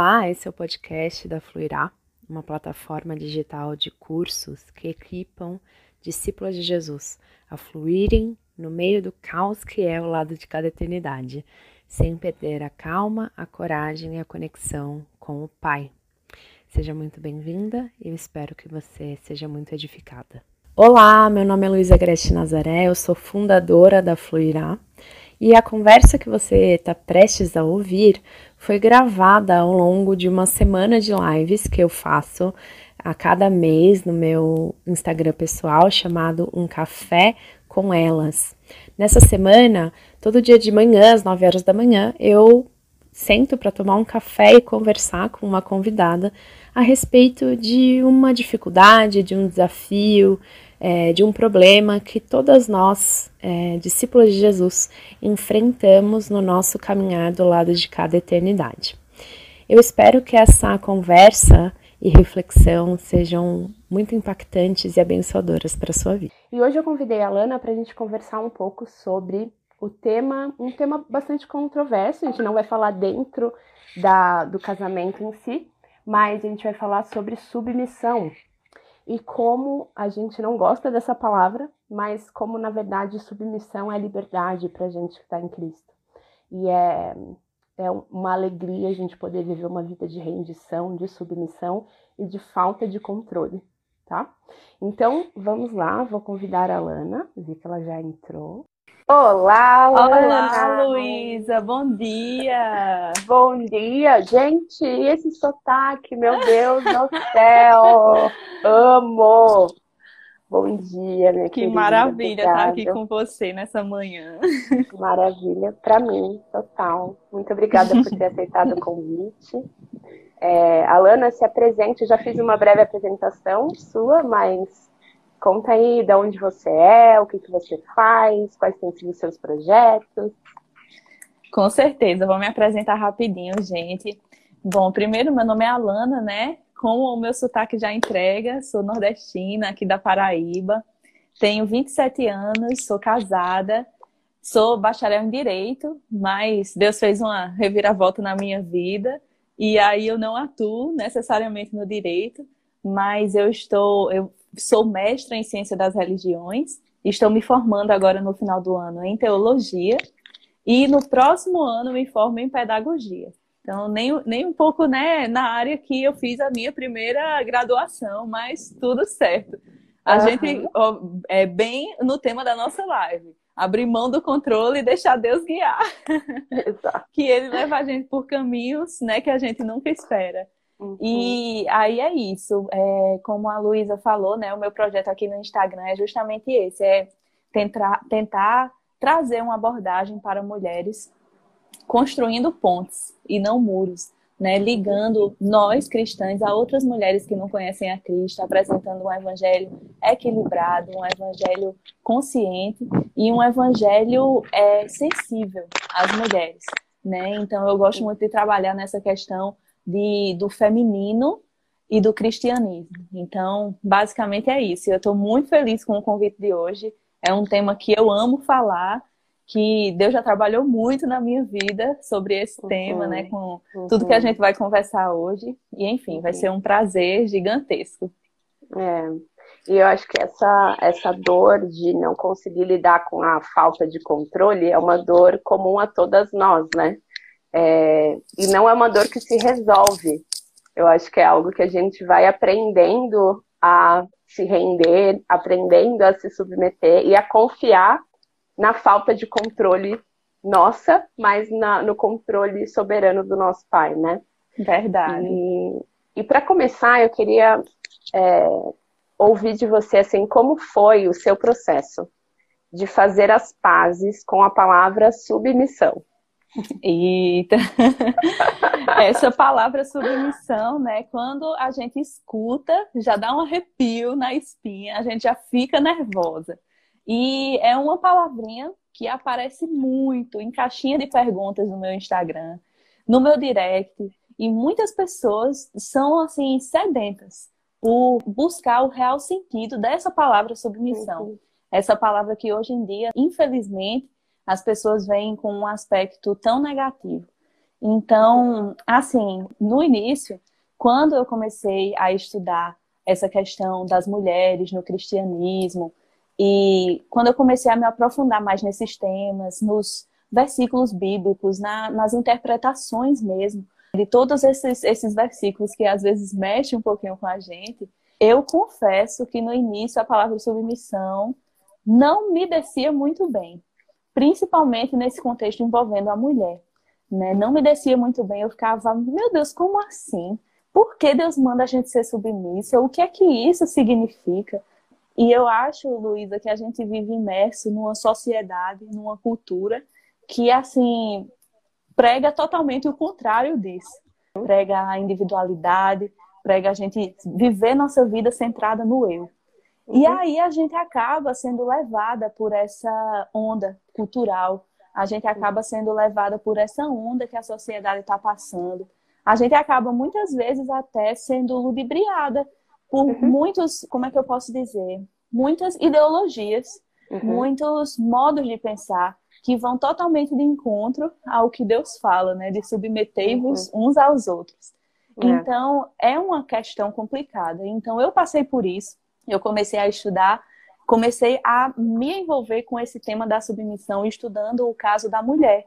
Olá, esse é o podcast da Fluirá, uma plataforma digital de cursos que equipam discípulos de Jesus a fluírem no meio do caos que é o lado de cada eternidade, sem perder a calma, a coragem e a conexão com o Pai. Seja muito bem-vinda e eu espero que você seja muito edificada. Olá, meu nome é Luísa Grete Nazaré, eu sou fundadora da Fluirá e a conversa que você está prestes a ouvir foi gravada ao longo de uma semana de lives que eu faço a cada mês no meu Instagram pessoal chamado Um Café com Elas. Nessa semana, todo dia de manhã, às 9 horas da manhã, eu sento para tomar um café e conversar com uma convidada a respeito de uma dificuldade, de um desafio, é, de um problema que todas nós, é, discípulos de Jesus, enfrentamos no nosso caminhar do lado de cada eternidade. Eu espero que essa conversa e reflexão sejam muito impactantes e abençoadoras para a sua vida. E hoje eu convidei a Lana para a gente conversar um pouco sobre o tema, um tema bastante controverso, a gente não vai falar dentro da, do casamento em si, mas a gente vai falar sobre submissão e como a gente não gosta dessa palavra, mas como na verdade submissão é liberdade para a gente que está em Cristo. E é, é uma alegria a gente poder viver uma vida de rendição, de submissão e de falta de controle, tá? Então vamos lá, vou convidar a Lana, vi que ela já entrou. Olá, Olá, Luísa, bom dia! Bom dia, gente! Esse sotaque, meu Deus do céu! Amo! Bom dia, minha que querida. Que maravilha estar aqui com você nessa manhã. Maravilha, para mim, total. Muito obrigada por ter aceitado o convite. É, Alana, se apresente, já fiz uma breve apresentação sua, mas Conta aí de onde você é, o que, que você faz, quais têm sido os seus projetos. Com certeza, vou me apresentar rapidinho, gente. Bom, primeiro, meu nome é Alana, né? Como o meu sotaque já entrega, sou nordestina, aqui da Paraíba. Tenho 27 anos, sou casada, sou bacharel em Direito, mas Deus fez uma reviravolta na minha vida. E aí eu não atuo necessariamente no direito, mas eu estou, eu sou mestra em ciência das religiões, estou me formando agora no final do ano em teologia e no próximo ano me formo em pedagogia. Então, nem, nem um pouco né, na área que eu fiz a minha primeira graduação, mas tudo certo. A uhum. gente ó, é bem no tema da nossa live. Abrir mão do controle e deixar Deus guiar. Que ele leva a gente por caminhos né, que a gente nunca espera. Uhum. E aí é isso. É, como a Luísa falou, né? O meu projeto aqui no Instagram é justamente esse: é tentar, tentar trazer uma abordagem para mulheres construindo pontes e não muros, né? Ligando nós cristãs a outras mulheres que não conhecem a Cristo, apresentando um evangelho equilibrado, um evangelho consciente e um evangelho é, sensível às mulheres, né? Então eu gosto muito de trabalhar nessa questão de, do feminino e do cristianismo. Então, basicamente é isso. Eu estou muito feliz com o convite de hoje. É um tema que eu amo falar, que Deus já trabalhou muito na minha vida sobre esse uhum, tema, né? Com uhum. tudo que a gente vai conversar hoje. E, enfim, uhum. vai ser um prazer gigantesco. É. E eu acho que essa, essa dor de não conseguir lidar com a falta de controle é uma dor comum a todas nós, né? É, e não é uma dor que se resolve. Eu acho que é algo que a gente vai aprendendo a se render, aprendendo a se submeter e a confiar na falta de controle nossa, mas na, no controle soberano do nosso Pai, né? Verdade. E, e para começar, eu queria é, ouvir de você assim como foi o seu processo de fazer as pazes com a palavra submissão. Eita! Essa palavra submissão, né? Quando a gente escuta, já dá um arrepio na espinha, a gente já fica nervosa. E é uma palavrinha que aparece muito em caixinha de perguntas no meu Instagram, no meu direct, e muitas pessoas são assim sedentas por buscar o real sentido dessa palavra submissão. Uhum. Essa palavra que hoje em dia, infelizmente, as pessoas veem com um aspecto tão negativo. Então, assim, no início, quando eu comecei a estudar essa questão das mulheres no cristianismo, e quando eu comecei a me aprofundar mais nesses temas, nos versículos bíblicos, na, nas interpretações mesmo, de todos esses, esses versículos que às vezes mexem um pouquinho com a gente, eu confesso que no início a palavra submissão não me descia muito bem, principalmente nesse contexto envolvendo a mulher. Né? Não me descia muito bem, eu ficava, meu Deus, como assim? Por que Deus manda a gente ser submissa? O que é que isso significa? E eu acho, Luísa, que a gente vive imerso numa sociedade, numa cultura que, assim, prega totalmente o contrário disso. Prega a individualidade, prega a gente viver nossa vida centrada no eu. E uhum. aí a gente acaba sendo levada por essa onda cultural, a gente acaba sendo levada por essa onda que a sociedade está passando. A gente acaba muitas vezes até sendo ludibriada por uhum. muitos, como é que eu posso dizer? Muitas ideologias, uhum. muitos modos de pensar que vão totalmente de encontro ao que Deus fala, né? De submeter-vos uhum. uns aos outros. É. Então, é uma questão complicada. Então, eu passei por isso. Eu comecei a estudar, comecei a me envolver com esse tema da submissão, estudando o caso da mulher.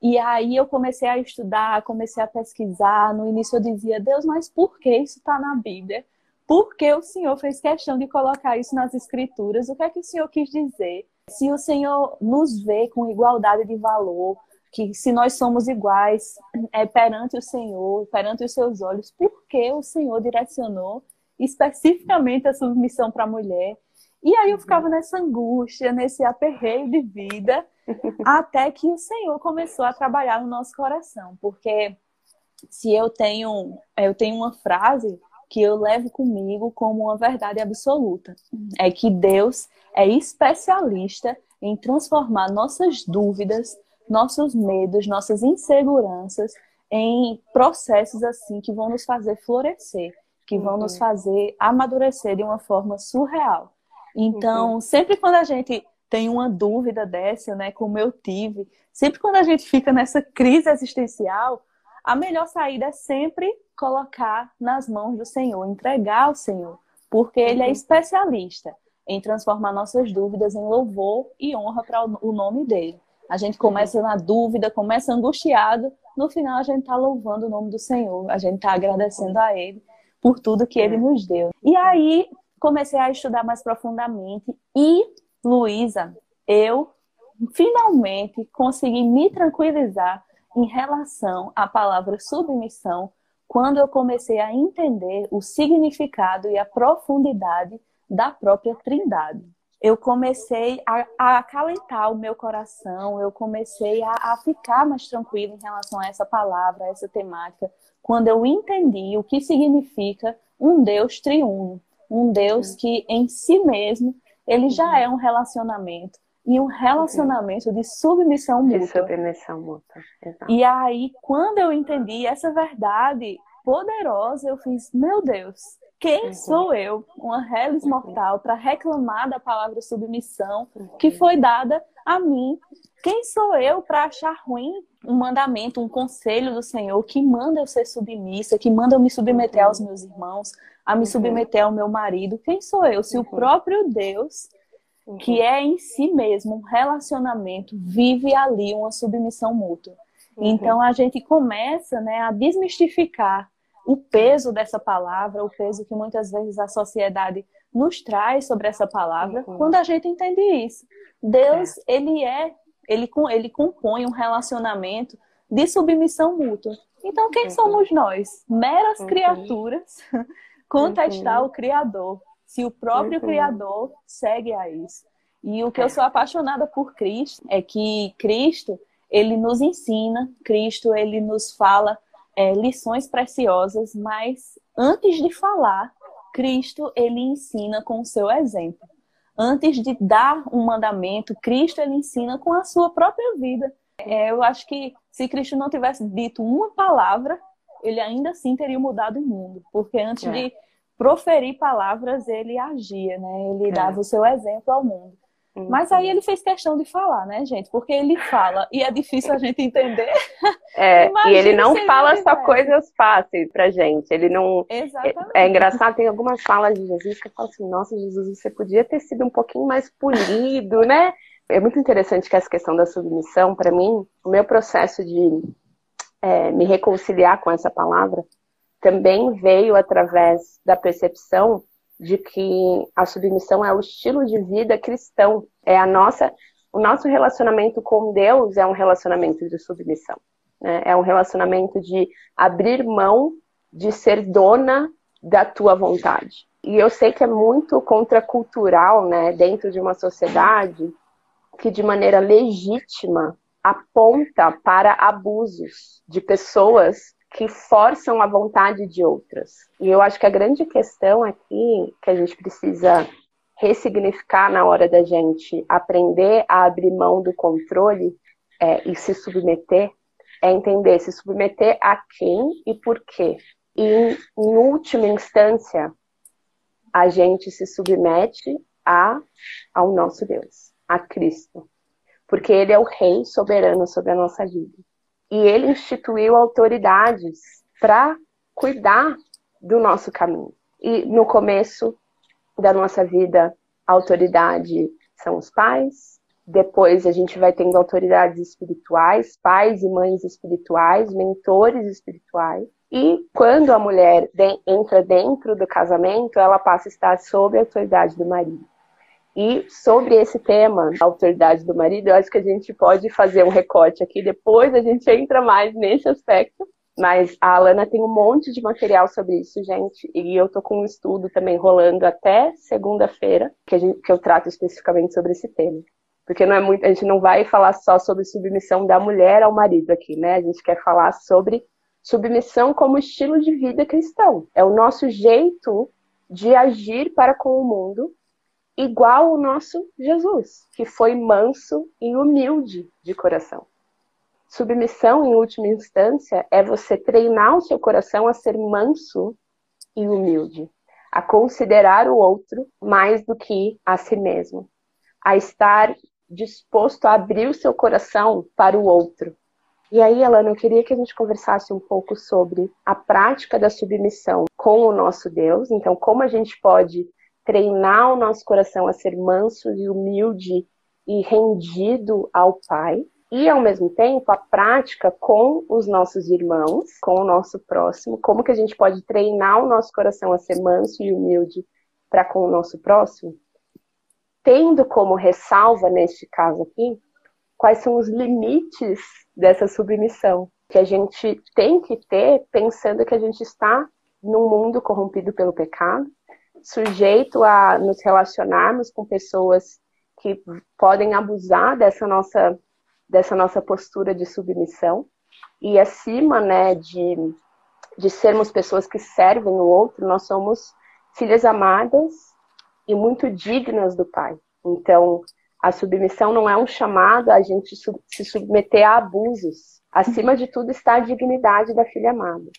E aí eu comecei a estudar, comecei a pesquisar. No início eu dizia, Deus, mas por que isso está na Bíblia? Por que o Senhor fez questão de colocar isso nas Escrituras? O que é que o Senhor quis dizer? se o Senhor nos vê com igualdade de valor, que se nós somos iguais é, perante o Senhor, perante os seus olhos, por que o Senhor direcionou especificamente a submissão para a mulher? E aí eu uhum. ficava nessa angústia, nesse aperreio de vida, até que o Senhor começou a trabalhar no nosso coração, porque se eu tenho, eu tenho uma frase que eu levo comigo como uma verdade absoluta. É que Deus é especialista em transformar nossas dúvidas, nossos medos, nossas inseguranças em processos assim que vão nos fazer florescer, que vão uhum. nos fazer amadurecer de uma forma surreal. Então, uhum. sempre quando a gente tem uma dúvida dessa, né, como eu tive, sempre quando a gente fica nessa crise existencial, a melhor saída é sempre colocar nas mãos do Senhor, entregar ao Senhor, porque Ele é uhum. especialista em transformar nossas dúvidas em louvor e honra para o nome dele. A gente começa uhum. na dúvida, começa angustiado, no final a gente está louvando o nome do Senhor, a gente está agradecendo a Ele por tudo que Ele é. nos deu. E aí comecei a estudar mais profundamente e, Luísa, eu finalmente consegui me tranquilizar em relação à palavra submissão quando eu comecei a entender o significado e a profundidade da própria Trindade. Eu comecei a, a acalentar o meu coração, eu comecei a, a ficar mais tranquila em relação a essa palavra, a essa temática, quando eu entendi o que significa um Deus triuno, um Deus que em si mesmo ele já é um relacionamento e um relacionamento de submissão mútua. De submissão mútua. Exato. E aí, quando eu entendi essa verdade poderosa, eu fiz, meu Deus, quem uhum. sou eu, uma reles mortal, para reclamar da palavra submissão que uhum. foi dada a mim? Quem sou eu para achar ruim um mandamento, um conselho do Senhor que manda eu ser submissa, que manda eu me submeter aos uhum. meus irmãos, a me submeter ao meu marido? Quem sou eu? Se o próprio Deus que uhum. é em si mesmo um relacionamento, vive ali uma submissão mútua. Uhum. Então a gente começa né, a desmistificar o peso dessa palavra, o peso que muitas vezes a sociedade nos traz sobre essa palavra, uhum. quando a gente entende isso. Deus, é. ele é, ele, ele compõe um relacionamento de submissão mútua. Então, quem uhum. somos nós? Meras uhum. criaturas contestar uhum. o Criador se o próprio uhum. Criador segue a isso. E o que eu sou apaixonada por Cristo é que Cristo, ele nos ensina, Cristo, ele nos fala é, lições preciosas, mas antes de falar, Cristo, ele ensina com o seu exemplo. Antes de dar um mandamento, Cristo, ele ensina com a sua própria vida. É, eu acho que se Cristo não tivesse dito uma palavra, ele ainda assim teria mudado o mundo. Porque antes é. de proferir palavras, ele agia, né? Ele é. dava o seu exemplo ao mundo. Uhum. Mas aí ele fez questão de falar, né, gente? Porque ele fala e é difícil a gente entender. É, e ele não fala só coisas fáceis pra gente. Ele não. Exatamente. É, é, engraçado, tem algumas falas de Jesus que eu falo assim: nossa, Jesus, você podia ter sido um pouquinho mais polido, né? É muito interessante que essa questão da submissão, para mim, o meu processo de é, me reconciliar com essa palavra também veio através da percepção de que a submissão é o estilo de vida cristão, é a nossa, o nosso relacionamento com Deus é um relacionamento de submissão, né? é um relacionamento de abrir mão de ser dona da tua vontade. E eu sei que é muito contracultural, né, dentro de uma sociedade que de maneira legítima aponta para abusos de pessoas que forçam a vontade de outras. E eu acho que a grande questão aqui que a gente precisa ressignificar na hora da gente aprender a abrir mão do controle é, e se submeter é entender se submeter a quem e por quê. E, em, em última instância, a gente se submete a, ao nosso Deus, a Cristo. Porque Ele é o Rei soberano sobre a nossa vida e ele instituiu autoridades para cuidar do nosso caminho. E no começo da nossa vida, a autoridade são os pais, depois a gente vai tendo autoridades espirituais, pais e mães espirituais, mentores espirituais. E quando a mulher entra dentro do casamento, ela passa a estar sob a autoridade do marido. E sobre esse tema, a autoridade do marido, eu acho que a gente pode fazer um recorte aqui, depois a gente entra mais nesse aspecto. Mas a Alana tem um monte de material sobre isso, gente. E eu tô com um estudo também rolando até segunda-feira, que, que eu trato especificamente sobre esse tema. Porque não é muito, a gente não vai falar só sobre submissão da mulher ao marido aqui, né? A gente quer falar sobre submissão como estilo de vida cristão. É o nosso jeito de agir para com o mundo igual o nosso Jesus, que foi manso e humilde de coração. Submissão, em última instância, é você treinar o seu coração a ser manso e humilde, a considerar o outro mais do que a si mesmo, a estar disposto a abrir o seu coração para o outro. E aí, Alana, eu queria que a gente conversasse um pouco sobre a prática da submissão com o nosso Deus. Então, como a gente pode treinar o nosso coração a ser manso e humilde e rendido ao Pai. E, ao mesmo tempo, a prática com os nossos irmãos, com o nosso próximo. Como que a gente pode treinar o nosso coração a ser manso e humilde para com o nosso próximo? Tendo como ressalva, neste caso aqui, quais são os limites dessa submissão que a gente tem que ter pensando que a gente está num mundo corrompido pelo pecado, sujeito a nos relacionarmos com pessoas que podem abusar dessa nossa, dessa nossa postura de submissão e acima né, de, de sermos pessoas que servem o outro, nós somos filhas amadas e muito dignas do Pai. Então, a submissão não é um chamado a gente se submeter a abusos. Acima de tudo está a dignidade da filha amada.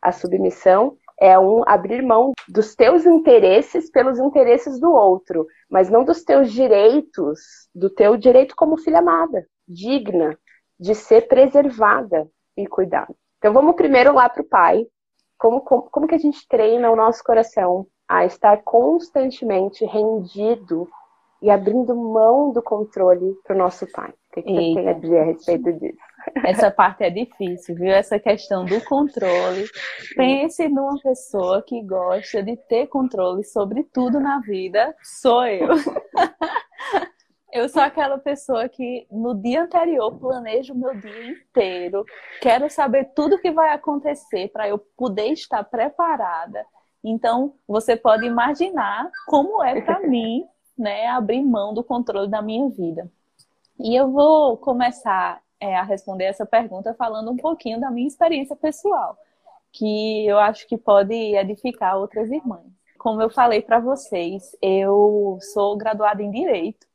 A submissão é um abrir mão dos teus interesses pelos interesses do outro, mas não dos teus direitos, do teu direito como filha amada, digna de ser preservada e cuidada. Então vamos primeiro lá para o pai. Como, como, como que a gente treina o nosso coração a estar constantemente rendido e abrindo mão do controle para o nosso pai? O que, que você tem a dizer a respeito disso? Essa parte é difícil, viu? Essa questão do controle. Pense numa pessoa que gosta de ter controle sobre tudo na vida. Sou eu. Eu sou aquela pessoa que no dia anterior planejo o meu dia inteiro, quero saber tudo que vai acontecer para eu poder estar preparada. Então, você pode imaginar como é para mim, né, abrir mão do controle da minha vida. E eu vou começar é, a responder essa pergunta falando um pouquinho da minha experiência pessoal, que eu acho que pode edificar outras irmãs. Como eu falei para vocês, eu sou graduada em Direito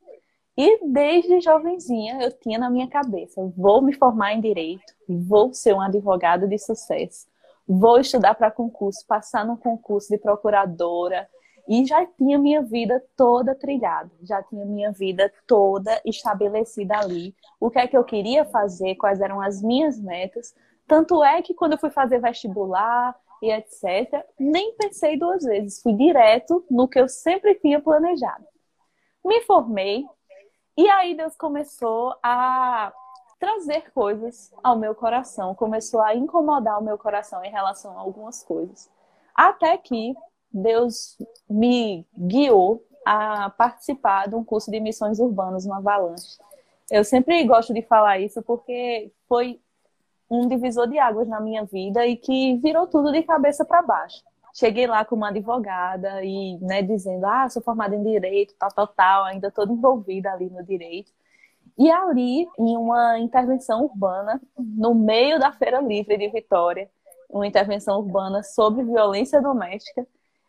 e desde jovenzinha eu tinha na minha cabeça: vou me formar em Direito, vou ser um advogado de sucesso, vou estudar para concurso, passar no concurso de procuradora e já tinha minha vida toda trilhada, já tinha minha vida toda estabelecida ali. O que é que eu queria fazer, quais eram as minhas metas. Tanto é que quando eu fui fazer vestibular e etc., nem pensei duas vezes, fui direto no que eu sempre tinha planejado. Me formei, e aí Deus começou a trazer coisas ao meu coração, começou a incomodar o meu coração em relação a algumas coisas. Até que Deus me guiou a participar de um curso de missões urbanas no Avalanche. Eu sempre gosto de falar isso porque foi um divisor de águas na minha vida e que virou tudo de cabeça para baixo. Cheguei lá como advogada e né, dizendo, ah, sou formada em direito, tal, tal, tal, ainda toda envolvida ali no direito. E ali, em uma intervenção urbana, no meio da Feira Livre de Vitória, uma intervenção urbana sobre violência doméstica,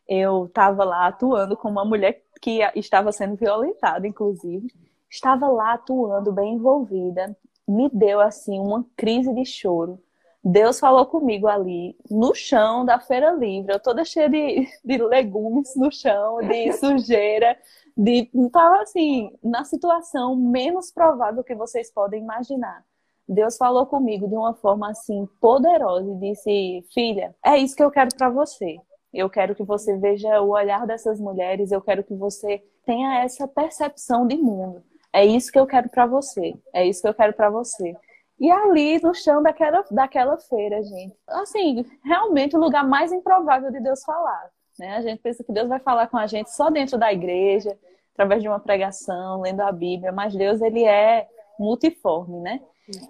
eu estava lá atuando como uma mulher que estava sendo violentada, inclusive. Estava lá atuando, bem envolvida. Me deu, assim, uma crise de choro. Deus falou comigo ali, no chão da Feira Livre, eu toda cheia de, de legumes no chão, de sujeira, de estava assim, na situação menos provável que vocês podem imaginar. Deus falou comigo de uma forma assim poderosa e disse: "Filha, é isso que eu quero para você. Eu quero que você veja o olhar dessas mulheres, eu quero que você tenha essa percepção de mundo. É isso que eu quero para você. É isso que eu quero para você." E ali no chão daquela, daquela feira, gente. Assim, realmente o lugar mais improvável de Deus falar. Né? A gente pensa que Deus vai falar com a gente só dentro da igreja, através de uma pregação, lendo a Bíblia, mas Deus ele é multiforme, né?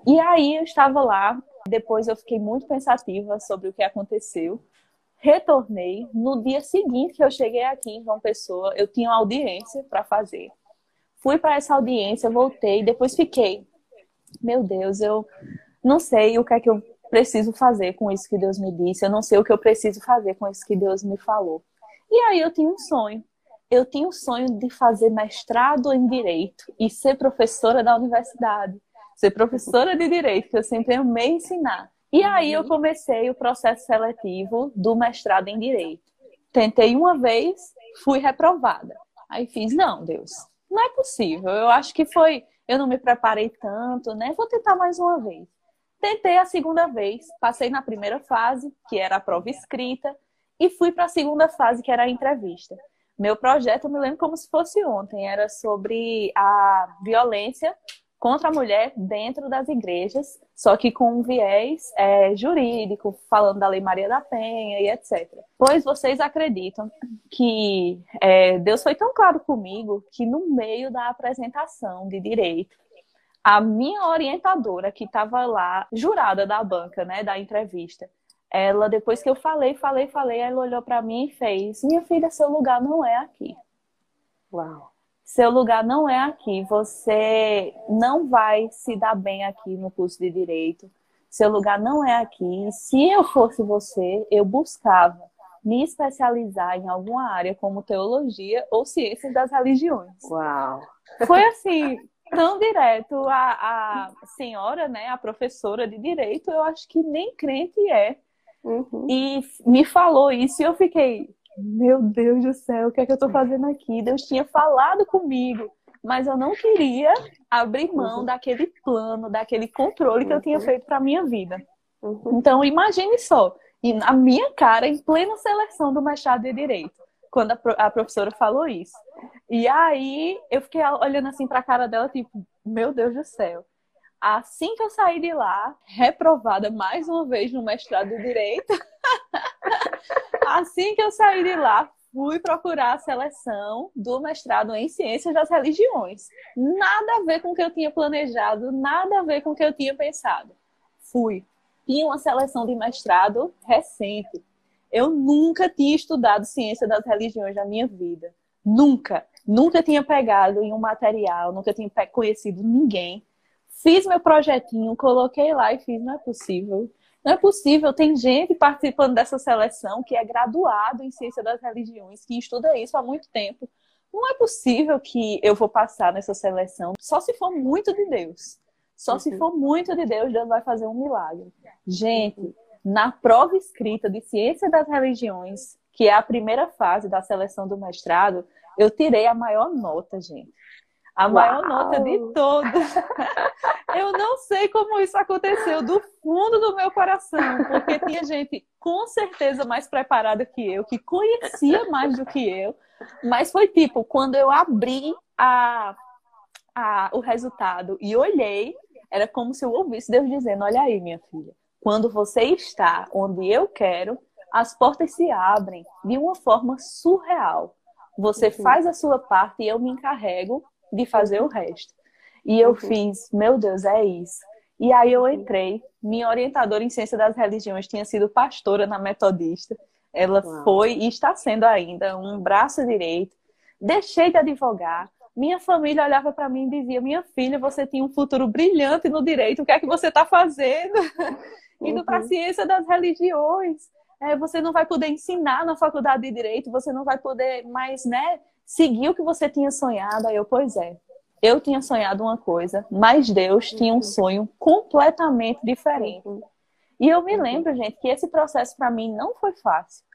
E aí eu estava lá, depois eu fiquei muito pensativa sobre o que aconteceu. Retornei no dia seguinte que eu cheguei aqui em João Pessoa, eu tinha uma audiência para fazer. Fui para essa audiência, voltei, depois fiquei meu Deus, eu não sei o que é que eu preciso fazer com isso que Deus me disse, eu não sei o que eu preciso fazer com isso que Deus me falou. E aí eu tinha um sonho. Eu tinha um sonho de fazer mestrado em direito e ser professora da universidade, ser professora de direito, que eu sempre amei ensinar. E aí eu comecei o processo seletivo do mestrado em direito. Tentei uma vez, fui reprovada. Aí fiz, não, Deus, não é possível. Eu acho que foi eu não me preparei tanto, né? Vou tentar mais uma vez. Tentei a segunda vez, passei na primeira fase, que era a prova escrita, e fui para a segunda fase, que era a entrevista. Meu projeto, eu me lembro como se fosse ontem, era sobre a violência contra a mulher dentro das igrejas, só que com um viés é, jurídico, falando da Lei Maria da Penha e etc. Pois vocês acreditam que é, Deus foi tão claro comigo que no meio da apresentação de direito, a minha orientadora, que estava lá, jurada da banca, né, da entrevista, ela, depois que eu falei, falei, falei, ela olhou para mim e fez: Minha filha, seu lugar não é aqui. Uau. Seu lugar não é aqui. Você não vai se dar bem aqui no curso de direito. Seu lugar não é aqui. Se eu fosse você, eu buscava me especializar em alguma área como teologia ou ciências das religiões. Uau! Foi assim, tão direto. A, a senhora, né, a professora de direito, eu acho que nem crente é. Uhum. E me falou isso e eu fiquei, meu Deus do céu, o que é que eu estou fazendo aqui? Deus tinha falado comigo, mas eu não queria abrir mão uhum. daquele plano, daquele controle que eu tinha uhum. feito para minha vida. Uhum. Então, imagine só, na minha cara, em plena seleção do mestrado de Direito, quando a, professora falou isso. E aí, eu fiquei olhando assim para a cara dela, tipo, meu Deus do céu. Assim que eu saí de lá, reprovada mais uma vez no mestrado de Direito, assim que eu saí de lá, fui procurar a seleção do mestrado em Ciências das Religiões. Nada a ver com o que eu tinha planejado, nada a ver com o que eu tinha pensado. Fui. Tinha uma seleção de mestrado recente. Eu nunca tinha estudado Ciência das Religiões na minha vida. Nunca. Nunca tinha pegado em um material, nunca tinha conhecido ninguém. Fiz meu projetinho, coloquei lá e fiz, não é possível não é possível, tem gente participando dessa seleção que é graduado em ciência das religiões, que estuda isso há muito tempo. Não é possível que eu vou passar nessa seleção, só se for muito de Deus. Só uhum. se for muito de Deus, Deus vai fazer um milagre. Gente, na prova escrita de ciência das religiões, que é a primeira fase da seleção do mestrado, eu tirei a maior nota, gente. A Uau. maior nota de todas. Eu não sei como isso aconteceu do fundo do meu coração, porque tinha gente com certeza mais preparada que eu, que conhecia mais do que eu, mas foi tipo, quando eu abri a, a, o resultado e olhei, era como se eu ouvisse Deus dizendo: Olha aí, minha filha, quando você está onde eu quero, as portas se abrem de uma forma surreal. Você uhum. faz a sua parte e eu me encarrego de fazer o resto. E eu uhum. fiz, meu Deus, é isso. E aí eu entrei. Minha orientadora em ciência das religiões tinha sido pastora na Metodista. Ela Uau. foi e está sendo ainda um braço direito. Deixei de advogar. Minha família olhava para mim e dizia: Minha filha, você tinha um futuro brilhante no direito, o que é que você está fazendo? Indo uhum. para a ciência das religiões. É, você não vai poder ensinar na faculdade de direito, você não vai poder mais, né, seguir o que você tinha sonhado. Aí eu, pois é, eu tinha sonhado uma coisa, mas Deus tinha um uhum. sonho completamente diferente. Uhum. E eu me uhum. lembro, gente, que esse processo para mim não foi fácil.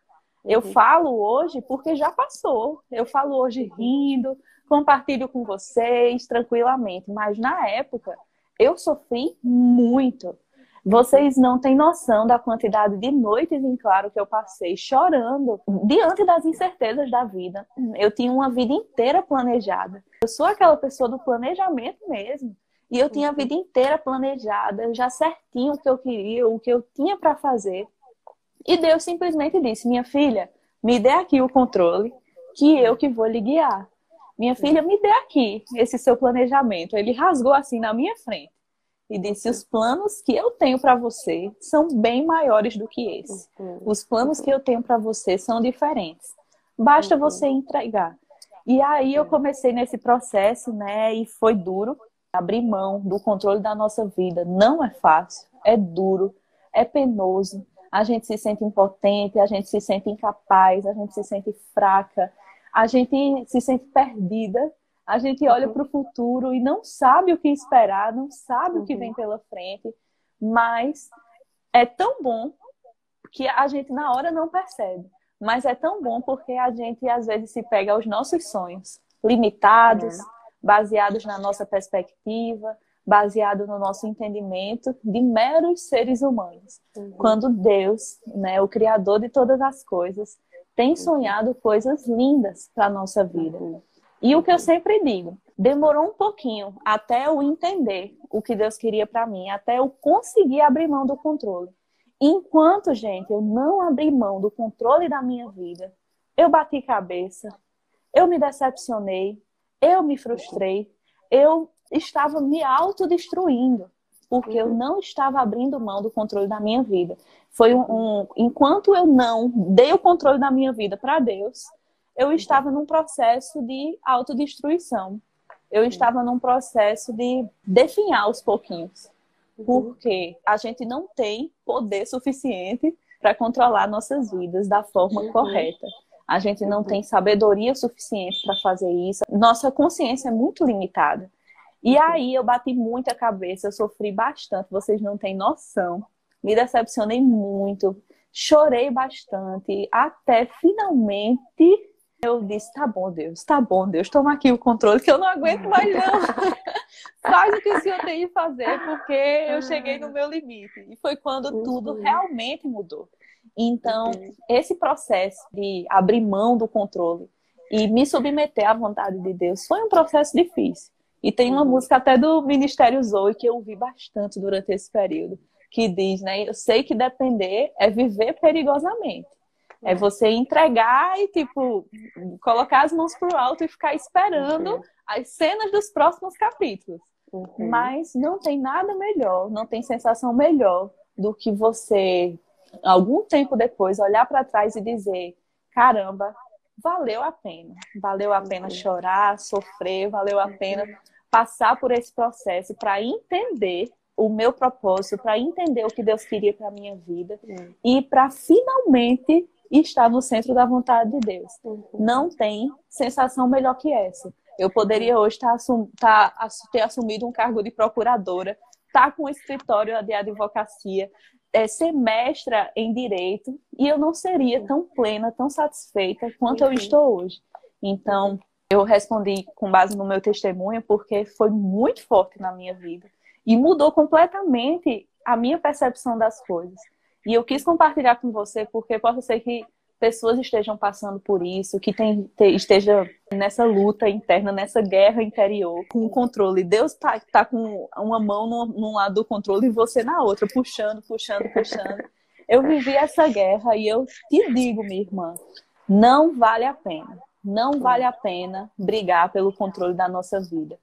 Eu falo hoje porque já passou. Eu falo hoje rindo, compartilho com vocês tranquilamente, mas na época eu sofri muito. Vocês não têm noção da quantidade de noites em claro que eu passei chorando diante das incertezas da vida. Eu tinha uma vida inteira planejada. Eu sou aquela pessoa do planejamento mesmo. E eu tinha a vida inteira planejada, já certinho o que eu queria, o que eu tinha para fazer. E Deus simplesmente disse: Minha filha, me dê aqui o controle, que eu que vou lhe guiar. Minha filha, me dê aqui esse seu planejamento. Ele rasgou assim na minha frente e disse: Os planos que eu tenho para você são bem maiores do que esse. Uhum. Os planos que eu tenho para você são diferentes. Basta uhum. você entregar. E aí eu comecei nesse processo, né? E foi duro abrir mão do controle da nossa vida. Não é fácil, é duro, é penoso. A gente se sente impotente, a gente se sente incapaz, a gente se sente fraca, a gente se sente perdida a gente olha para o futuro e não sabe o que esperar, não sabe o que vem uhum. pela frente, mas é tão bom que a gente na hora não percebe. Mas é tão bom porque a gente às vezes se pega aos nossos sonhos, limitados, é. baseados na nossa perspectiva, baseado no nosso entendimento de meros seres humanos. Uhum. Quando Deus, né, o criador de todas as coisas, tem uhum. sonhado coisas lindas para a nossa vida. Uhum. E o que eu sempre digo, demorou um pouquinho até eu entender o que Deus queria para mim, até eu conseguir abrir mão do controle. Enquanto, gente, eu não abri mão do controle da minha vida, eu bati cabeça, eu me decepcionei, eu me frustrei, eu estava me autodestruindo, porque eu não estava abrindo mão do controle da minha vida. Foi um, um enquanto eu não dei o controle da minha vida para Deus, eu estava num processo de autodestruição. Eu estava num processo de definhar aos pouquinhos. Uhum. Porque a gente não tem poder suficiente para controlar nossas vidas da forma uhum. correta. A gente não uhum. tem sabedoria suficiente para fazer isso. Nossa consciência é muito limitada. E aí eu bati muita cabeça, eu sofri bastante, vocês não têm noção. Me decepcionei muito, chorei bastante, até finalmente eu disse, tá bom, Deus, tá bom, Deus, toma aqui o controle, que eu não aguento mais, não. Faz o que o Senhor tem de fazer, porque eu cheguei no meu limite. E foi quando uhum. tudo realmente mudou. Então, uhum. esse processo de abrir mão do controle e me submeter à vontade de Deus foi um processo difícil. E tem uma uhum. música até do Ministério Zoe que eu ouvi bastante durante esse período, que diz, né? Eu sei que depender é viver perigosamente. É você entregar e, tipo, colocar as mãos pro alto e ficar esperando uhum. as cenas dos próximos capítulos. Uhum. Mas não tem nada melhor, não tem sensação melhor do que você, algum tempo depois, olhar para trás e dizer: caramba, valeu a pena. Valeu a pena uhum. chorar, sofrer, valeu a pena passar por esse processo para entender o meu propósito, para entender o que Deus queria para minha vida e para finalmente e estar no centro da vontade de Deus. Uhum. Não tem sensação melhor que essa. Eu poderia hoje tá, ter assumido um cargo de procuradora, estar tá com um escritório de advocacia, é, ser mestra em direito e eu não seria tão plena, tão satisfeita quanto eu estou hoje. Então, eu respondi com base no meu testemunho porque foi muito forte na minha vida e mudou completamente a minha percepção das coisas. E eu quis compartilhar com você porque pode ser que pessoas estejam passando por isso, que tem, te, esteja nessa luta interna, nessa guerra interior, com o controle. Deus tá, tá com uma mão num, num lado do controle e você na outra, puxando, puxando, puxando. Eu vivi essa guerra e eu te digo, minha irmã, não vale a pena. Não vale a pena brigar pelo controle da nossa vida.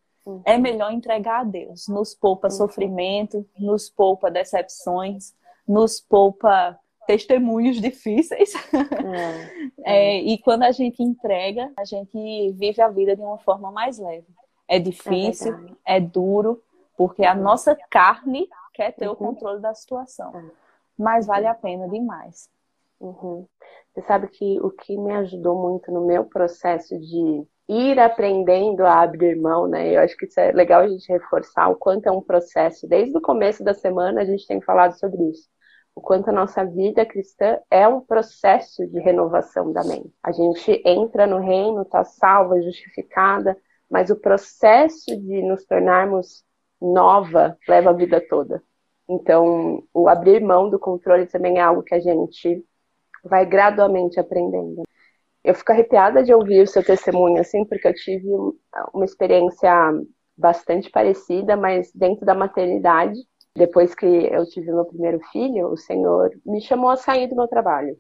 É melhor entregar a Deus. Nos poupa sofrimento, nos poupa decepções, nos poupa testemunhos difíceis. É, é, e quando a gente entrega, a gente vive a vida de uma forma mais leve. É difícil, é, é duro, porque a nossa carne quer ter uhum. o controle da situação. É. Mas vale a pena demais. Uhum. Você sabe que o que me ajudou muito no meu processo de ir aprendendo a abrir mão, né? Eu acho que isso é legal a gente reforçar o quanto é um processo. Desde o começo da semana a gente tem falado sobre isso o quanto a nossa vida cristã é um processo de renovação da mente. A gente entra no reino, está salva, justificada, mas o processo de nos tornarmos nova leva a vida toda. Então, o abrir mão do controle também é algo que a gente vai gradualmente aprendendo. Eu fico arrepiada de ouvir o seu testemunho, assim, porque eu tive uma experiência bastante parecida, mas dentro da maternidade depois que eu tive meu primeiro filho, o Senhor me chamou a sair do meu trabalho.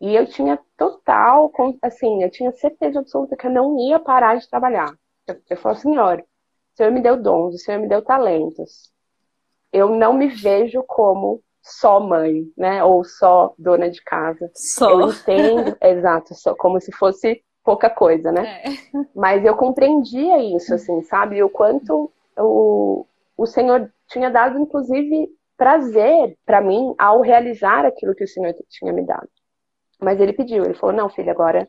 E eu tinha total, assim, eu tinha certeza absoluta que eu não ia parar de trabalhar. Eu, eu falei, Senhor, o Senhor me deu dons, o Senhor me deu talentos. Eu não me vejo como só mãe, né? Ou só dona de casa. Só. Eu entendo, exato, só como se fosse pouca coisa, né? É. Mas eu compreendia isso, assim, sabe? O quanto o, o Senhor tinha dado, inclusive, prazer para mim ao realizar aquilo que o Senhor tinha me dado. Mas ele pediu, ele falou: não, filha, agora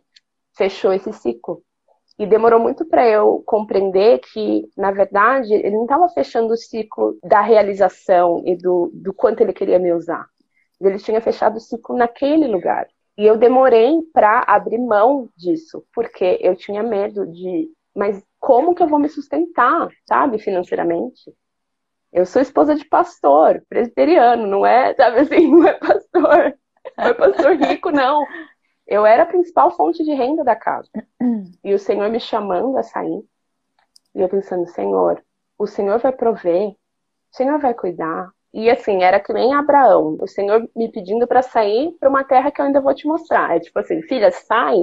fechou esse ciclo. E demorou muito para eu compreender que, na verdade, ele não estava fechando o ciclo da realização e do, do quanto ele queria me usar. Ele tinha fechado o ciclo naquele lugar. E eu demorei para abrir mão disso, porque eu tinha medo de, mas como que eu vou me sustentar, sabe, financeiramente? Eu sou esposa de pastor, presbiteriano, não é, sabe assim, não é pastor, não é pastor rico, não. Eu era a principal fonte de renda da casa. E o Senhor me chamando a sair. E eu pensando, Senhor, o Senhor vai prover, o Senhor vai cuidar. E assim, era que nem Abraão, o Senhor me pedindo para sair para uma terra que eu ainda vou te mostrar. É tipo assim, filha, sai,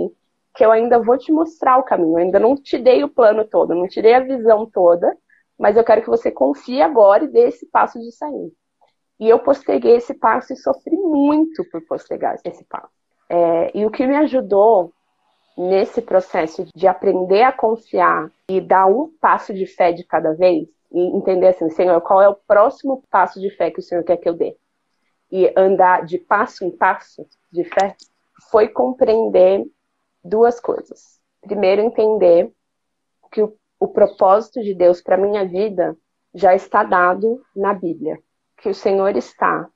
que eu ainda vou te mostrar o caminho. Eu ainda não te dei o plano todo, não te dei a visão toda, mas eu quero que você confie agora e dê esse passo de sair. E eu posterguei esse passo e sofri muito por postergar esse passo. É, e o que me ajudou nesse processo de aprender a confiar e dar um passo de fé de cada vez, e entender assim, Senhor, qual é o próximo passo de fé que o Senhor quer que eu dê? E andar de passo em passo de fé, foi compreender duas coisas. Primeiro, entender que o o propósito de Deus para minha vida já está dado na Bíblia, que o Senhor está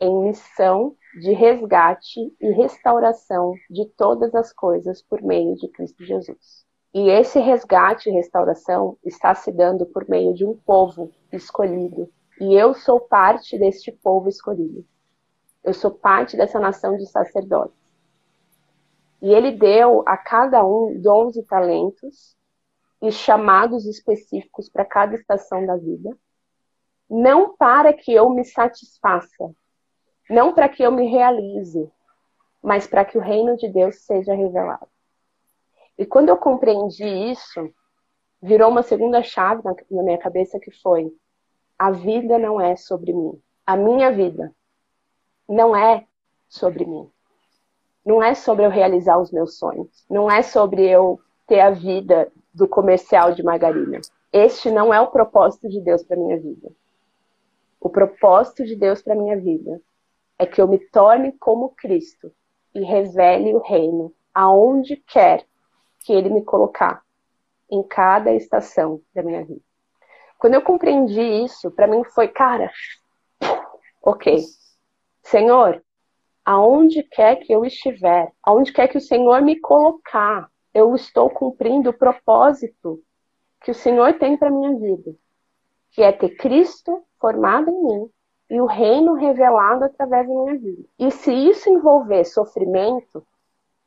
em missão de resgate e restauração de todas as coisas por meio de Cristo Jesus. E esse resgate e restauração está se dando por meio de um povo escolhido. E eu sou parte deste povo escolhido. Eu sou parte dessa nação de sacerdotes. E ele deu a cada um dons e talentos e chamados específicos para cada estação da vida, não para que eu me satisfaça, não para que eu me realize, mas para que o reino de Deus seja revelado. E quando eu compreendi isso, virou uma segunda chave na minha cabeça que foi: a vida não é sobre mim. A minha vida não é sobre mim. Não é sobre eu realizar os meus sonhos. Não é sobre eu ter a vida do comercial de margarina. Este não é o propósito de Deus para minha vida. O propósito de Deus para minha vida é que eu me torne como Cristo e revele o reino aonde quer que ele me colocar em cada estação da minha vida. Quando eu compreendi isso, para mim foi, cara, ok, Senhor, aonde quer que eu estiver, aonde quer que o Senhor me colocar, eu estou cumprindo o propósito que o Senhor tem para minha vida, que é ter Cristo formado em mim e o reino revelado através da minha vida. E se isso envolver sofrimento,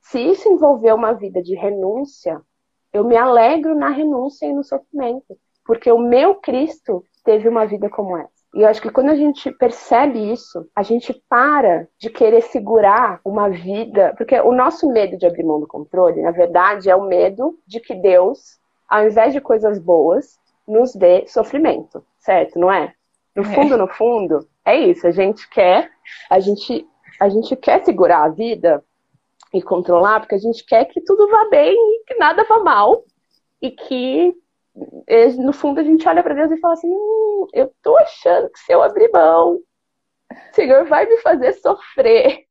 se isso envolver uma vida de renúncia, eu me alegro na renúncia e no sofrimento, porque o meu Cristo teve uma vida como essa. E eu acho que quando a gente percebe isso, a gente para de querer segurar uma vida, porque o nosso medo de abrir mão do controle, na verdade, é o medo de que Deus, ao invés de coisas boas, nos dê sofrimento, certo? Não é? No é. fundo, é. no fundo, é isso. A gente quer, a gente, a gente quer segurar a vida e controlar, porque a gente quer que tudo vá bem e que nada vá mal. E que, no fundo, a gente olha para Deus e fala assim: hum, eu tô achando que se eu abrir mão, o Senhor vai me fazer sofrer.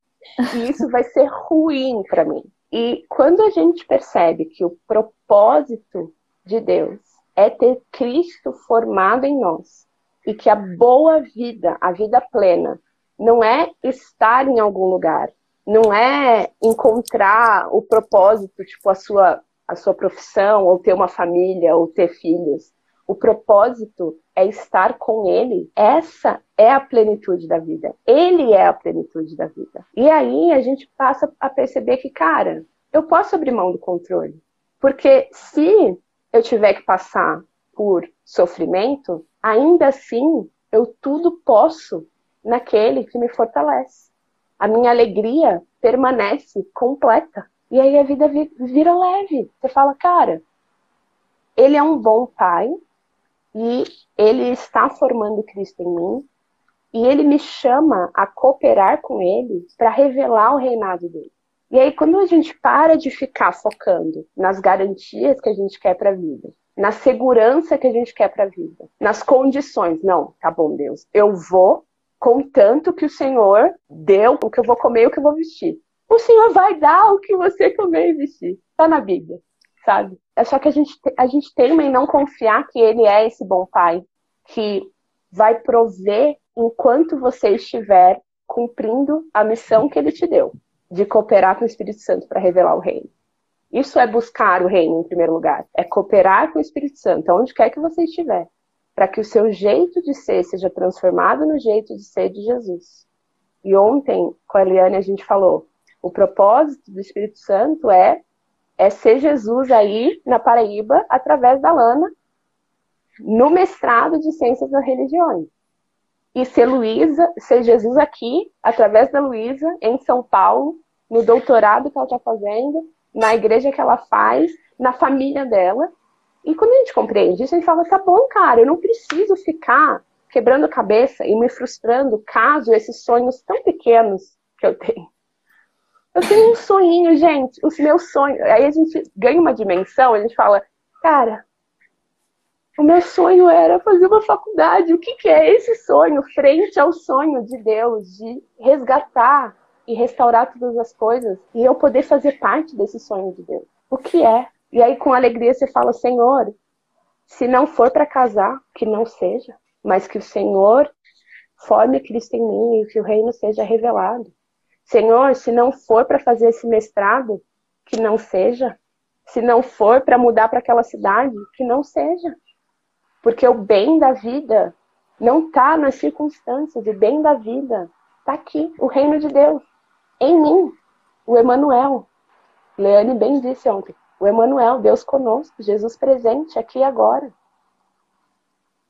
E isso vai ser ruim para mim. E quando a gente percebe que o propósito de Deus é ter Cristo formado em nós, e que a boa vida, a vida plena, não é estar em algum lugar, não é encontrar o propósito, tipo a sua a sua profissão, ou ter uma família, ou ter filhos. O propósito é estar com ele. Essa é a plenitude da vida. Ele é a plenitude da vida. E aí a gente passa a perceber que, cara, eu posso abrir mão do controle. Porque se eu tiver que passar por sofrimento, ainda assim eu tudo posso naquele que me fortalece. A minha alegria permanece completa. E aí a vida vira leve. Você fala, cara, ele é um bom pai e ele está formando Cristo em mim e ele me chama a cooperar com ele para revelar o reinado dele. E aí, quando a gente para de ficar focando nas garantias que a gente quer para a vida, na segurança que a gente quer para a vida, nas condições. Não, tá bom, Deus, eu vou contanto que o Senhor deu o que eu vou comer e o que eu vou vestir. O Senhor vai dar o que você e vestir. Tá na Bíblia, sabe? É só que a gente, a gente teima em não confiar que Ele é esse bom Pai, que vai prover enquanto você estiver cumprindo a missão que Ele te deu, de cooperar com o Espírito Santo para revelar o reino. Isso é buscar o reino em primeiro lugar. É cooperar com o Espírito Santo, onde quer que você estiver, para que o seu jeito de ser seja transformado no jeito de ser de Jesus. E ontem, com a Eliane, a gente falou: o propósito do Espírito Santo é, é ser Jesus aí na Paraíba, através da Lana, no mestrado de Ciências das Religiões. E ser Luísa, ser Jesus aqui, através da Luísa, em São Paulo, no doutorado que ela está fazendo, na igreja que ela faz, na família dela. E quando a gente compreende isso, a gente fala: tá bom, cara, eu não preciso ficar quebrando cabeça e me frustrando caso esses sonhos tão pequenos que eu tenho. Eu tenho um sonhinho, gente, os meus sonhos. Aí a gente ganha uma dimensão, a gente fala: cara, o meu sonho era fazer uma faculdade. O que, que é esse sonho frente ao sonho de Deus de resgatar e restaurar todas as coisas e eu poder fazer parte desse sonho de Deus. O que é? E aí com alegria você fala, Senhor, se não for para casar, que não seja, mas que o Senhor forme Cristo em mim e que o reino seja revelado. Senhor, se não for para fazer esse mestrado, que não seja. Se não for para mudar para aquela cidade, que não seja. Porque o bem da vida não está nas circunstâncias, o bem da vida está aqui, o reino de Deus em mim, o Emanuel. Leane bem disse ontem, o Emanuel, Deus conosco, Jesus presente aqui e agora.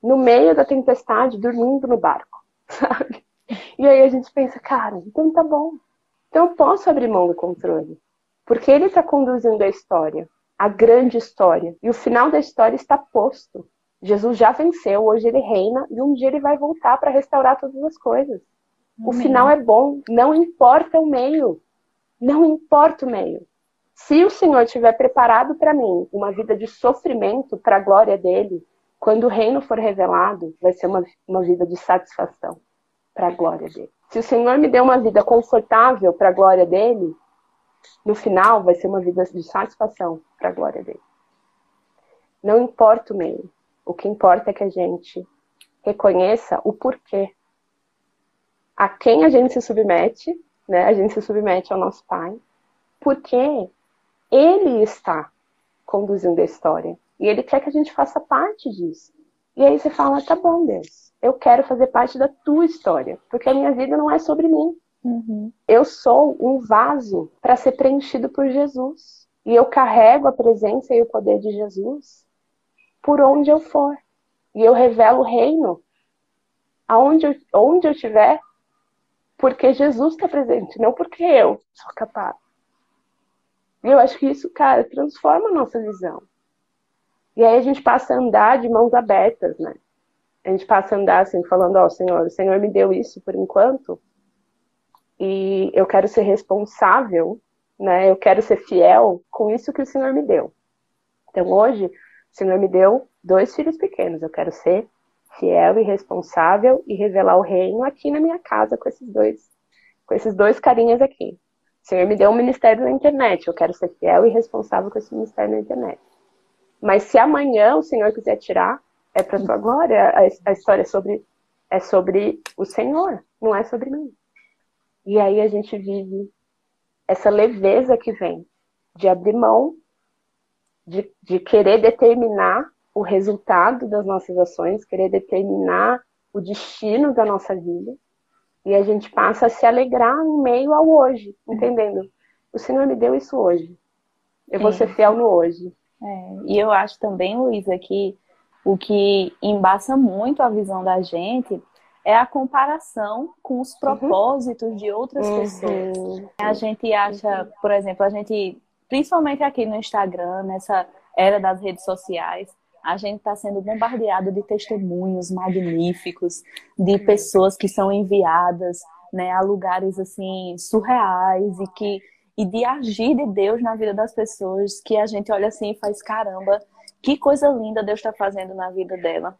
No meio da tempestade, dormindo no barco, sabe? E aí a gente pensa, cara, então tá bom. Então eu posso abrir mão do controle. Porque ele está conduzindo a história, a grande história. E o final da história está posto. Jesus já venceu, hoje ele reina e um dia ele vai voltar para restaurar todas as coisas. O final é bom, não importa o meio. Não importa o meio. Se o Senhor tiver preparado para mim uma vida de sofrimento para a glória dele, quando o reino for revelado, vai ser uma, uma vida de satisfação para a glória dele. Se o Senhor me deu uma vida confortável para a glória dele, no final vai ser uma vida de satisfação para a glória dele. Não importa o meio. O que importa é que a gente reconheça o porquê a quem a gente se submete, né? A gente se submete ao nosso Pai, porque Ele está conduzindo a história. E Ele quer que a gente faça parte disso. E aí você fala, tá bom, Deus, eu quero fazer parte da tua história, porque a minha vida não é sobre mim. Uhum. Eu sou um vaso para ser preenchido por Jesus. E eu carrego a presença e o poder de Jesus por onde eu for. E eu revelo o reino aonde eu, onde eu estiver, porque Jesus está presente, não porque eu sou capaz. E eu acho que isso, cara, transforma a nossa visão. E aí a gente passa a andar de mãos abertas, né? A gente passa a andar assim, falando, ó, oh, Senhor, o Senhor me deu isso por enquanto, e eu quero ser responsável, né? Eu quero ser fiel com isso que o Senhor me deu. Então hoje, o Senhor me deu dois filhos pequenos, eu quero ser fiel e responsável e revelar o reino aqui na minha casa com esses dois, com esses dois carinhas aqui. O Senhor me deu um ministério na internet, eu quero ser fiel e responsável com esse ministério na internet. Mas se amanhã o Senhor quiser tirar, é para tua glória. A, a história é sobre é sobre o Senhor, não é sobre mim. E aí a gente vive essa leveza que vem de abrir mão, de, de querer determinar o resultado das nossas ações, querer determinar o destino da nossa vida. E a gente passa a se alegrar em meio ao hoje, entendendo? O Senhor me deu isso hoje. Eu vou é. ser fiel no hoje. É. E eu acho também, Luísa, que o que embaça muito a visão da gente é a comparação com os uhum. propósitos uhum. de outras uhum. pessoas. A gente acha, por exemplo, a gente, principalmente aqui no Instagram, nessa era das redes sociais, a gente está sendo bombardeado de testemunhos magníficos, de pessoas que são enviadas né, a lugares assim surreais e que e de agir de Deus na vida das pessoas que a gente olha assim e faz caramba, que coisa linda Deus está fazendo na vida dela.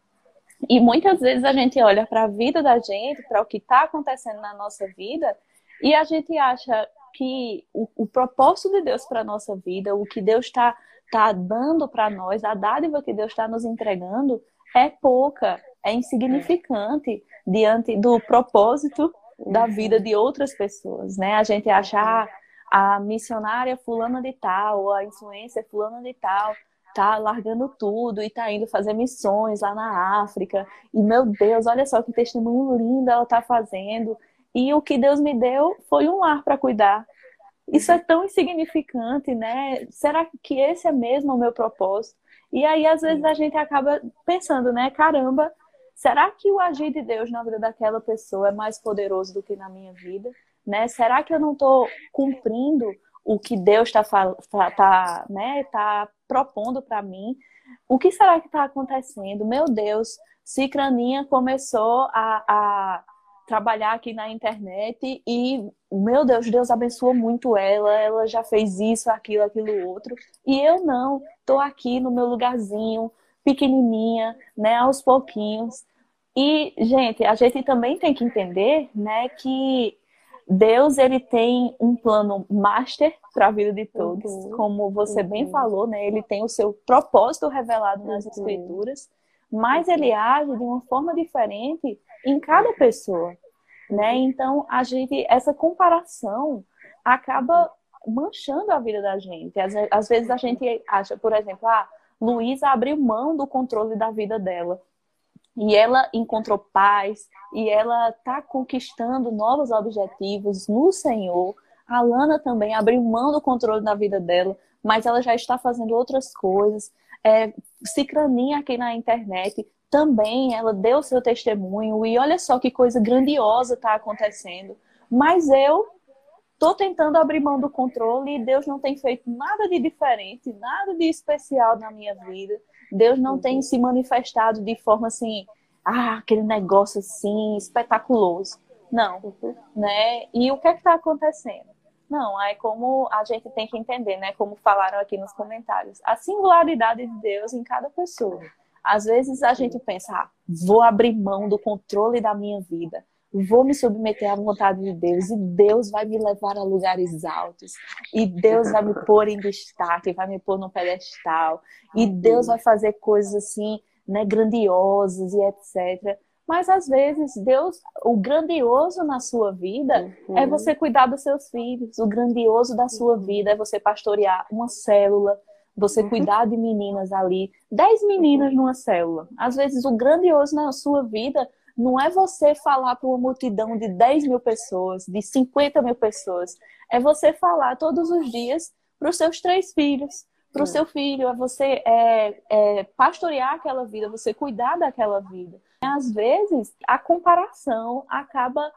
E muitas vezes a gente olha para a vida da gente, para o que está acontecendo na nossa vida, e a gente acha que o, o propósito de Deus para a nossa vida, o que Deus está está dando para nós, a dádiva que Deus está nos entregando, é pouca, é insignificante diante do propósito da vida de outras pessoas, né? A gente achar ah, a missionária fulana de tal, ou a influência fulana de tal, tá largando tudo e tá indo fazer missões lá na África. E meu Deus, olha só que testemunho lindo ela tá fazendo. E o que Deus me deu foi um lar para cuidar. Isso é tão insignificante, né? Será que esse é mesmo o meu propósito? E aí, às vezes, a gente acaba pensando, né? Caramba, será que o agir de Deus na vida daquela pessoa é mais poderoso do que na minha vida? Né? Será que eu não estou cumprindo o que Deus está tá, né, tá propondo para mim? O que será que está acontecendo? Meu Deus, Cicraninha começou a, a trabalhar aqui na internet e, meu Deus, Deus abençoou muito ela, ela já fez isso, aquilo, aquilo outro. E eu não, tô aqui no meu lugarzinho, pequenininha, né, aos pouquinhos. E, gente, a gente também tem que entender, né, que Deus ele tem um plano master para a vida de todos, uhum. como você uhum. bem falou, né? Ele tem o seu propósito revelado nas uhum. escrituras, mas ele age de uma forma diferente em cada pessoa, né? Então a gente essa comparação acaba manchando a vida da gente. Às, às vezes a gente acha, por exemplo, ah, Luísa abriu mão do controle da vida dela e ela encontrou paz e ela está conquistando novos objetivos no Senhor. A Lana também abriu mão do controle da vida dela, mas ela já está fazendo outras coisas. É, Cicraninha aqui na internet também ela deu seu testemunho e olha só que coisa grandiosa está acontecendo. Mas eu estou tentando abrir mão do controle e Deus não tem feito nada de diferente, nada de especial na minha vida. Deus não tem uhum. se manifestado de forma assim, ah, aquele negócio assim espetaculoso. Não, né? E o que é que está acontecendo? Não, é como a gente tem que entender, né? Como falaram aqui nos comentários, a singularidade de Deus em cada pessoa. Às vezes a gente pensa, ah, vou abrir mão do controle da minha vida, vou me submeter à vontade de Deus e Deus vai me levar a lugares altos e Deus vai me pôr em destaque, vai me pôr no pedestal e Deus vai fazer coisas assim, né, grandiosas e etc. Mas às vezes, Deus, o grandioso na sua vida uhum. é você cuidar dos seus filhos. O grandioso da sua vida é você pastorear uma célula, você uhum. cuidar de meninas ali, dez meninas numa célula. Às vezes, o grandioso na sua vida não é você falar para uma multidão de 10 mil pessoas, de 50 mil pessoas. É você falar todos os dias para os seus três filhos, para o é. seu filho, é você é, é, pastorear aquela vida, você cuidar daquela vida. Às vezes, a comparação acaba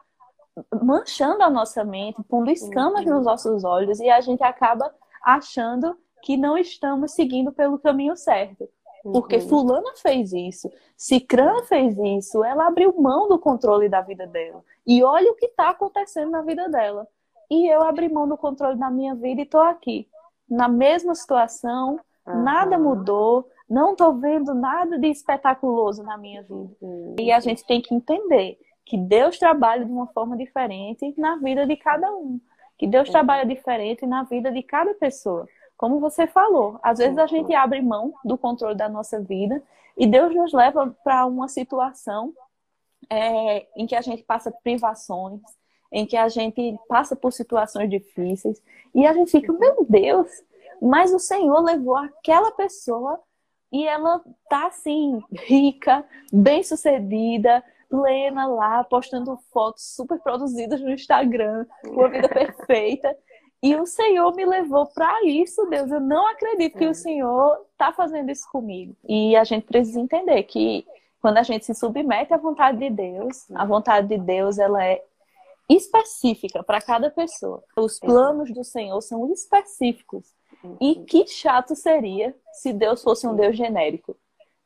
manchando a nossa mente, pondo escamas uhum. nos nossos olhos e a gente acaba achando que não estamos seguindo pelo caminho certo. Porque uhum. fulana fez isso, Cicrana fez isso, ela abriu mão do controle da vida dela. E olha o que está acontecendo na vida dela. E eu abri mão do controle da minha vida e estou aqui, na mesma situação, uhum. nada mudou, não estou vendo nada de espetaculoso na minha vida. Uhum. E a gente tem que entender que Deus trabalha de uma forma diferente na vida de cada um. Que Deus trabalha diferente na vida de cada pessoa. Como você falou, às vezes a gente abre mão do controle da nossa vida e Deus nos leva para uma situação é, em que a gente passa privações, em que a gente passa por situações difíceis e a gente fica, meu Deus, mas o Senhor levou aquela pessoa e ela tá assim, rica, bem-sucedida, plena lá, postando fotos super produzidas no Instagram, com a vida perfeita. E o Senhor me levou para isso, Deus. Eu não acredito que o é. Senhor está fazendo isso comigo. E a gente precisa entender que quando a gente se submete à vontade de Deus, a vontade de Deus ela é específica para cada pessoa. Os planos do Senhor são específicos. E que chato seria se Deus fosse um Deus genérico.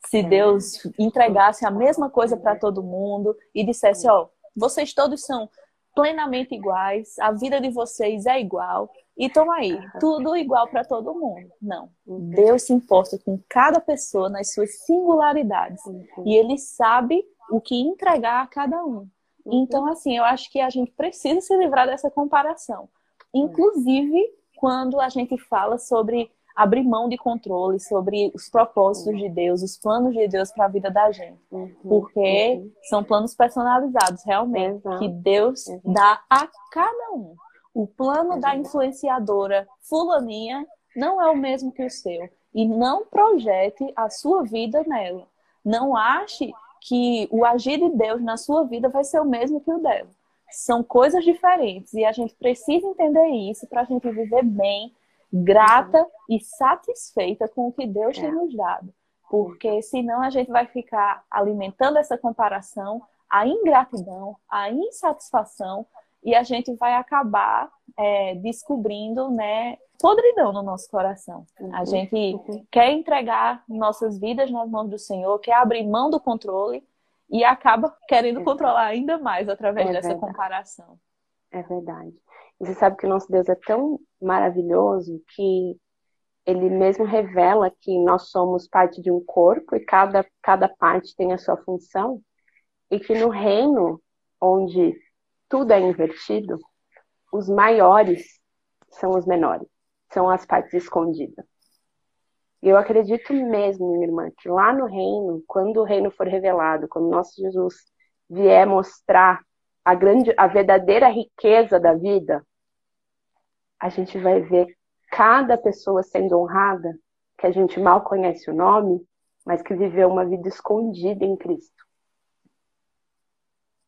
Se é. Deus entregasse a mesma coisa para todo mundo e dissesse, ó, oh, vocês todos são plenamente iguais, a vida de vocês é igual. E estão aí, tudo igual para todo mundo. Não. Deus se importa com cada pessoa nas suas singularidades. E Ele sabe o que entregar a cada um. Então, assim, eu acho que a gente precisa se livrar dessa comparação. Inclusive, quando a gente fala sobre abrir mão de controle sobre os propósitos de Deus, os planos de Deus para a vida da gente. Uhum, porque uhum. são planos personalizados, realmente, que Deus uhum. dá a cada um. O plano da influenciadora fulaninha não é o mesmo que o seu. E não projete a sua vida nela. Não ache que o agir de Deus na sua vida vai ser o mesmo que o dela. São coisas diferentes e a gente precisa entender isso para a gente viver bem, grata e satisfeita com o que Deus é. tem nos dado. Porque senão a gente vai ficar alimentando essa comparação, a ingratidão, a insatisfação, e a gente vai acabar é, descobrindo né, podridão no nosso coração. A uhum. gente uhum. quer entregar nossas vidas nas mãos do Senhor, quer abrir mão do controle e acaba querendo controlar ainda mais através é dessa comparação. É verdade. E você sabe que o nosso Deus é tão maravilhoso que ele mesmo revela que nós somos parte de um corpo e cada, cada parte tem a sua função, e que no reino onde tudo é invertido, os maiores são os menores, são as partes escondidas. Eu acredito mesmo, minha irmã, que lá no reino, quando o reino for revelado, quando nosso Jesus vier mostrar a grande, a verdadeira riqueza da vida, a gente vai ver cada pessoa sendo honrada, que a gente mal conhece o nome, mas que viveu uma vida escondida em Cristo.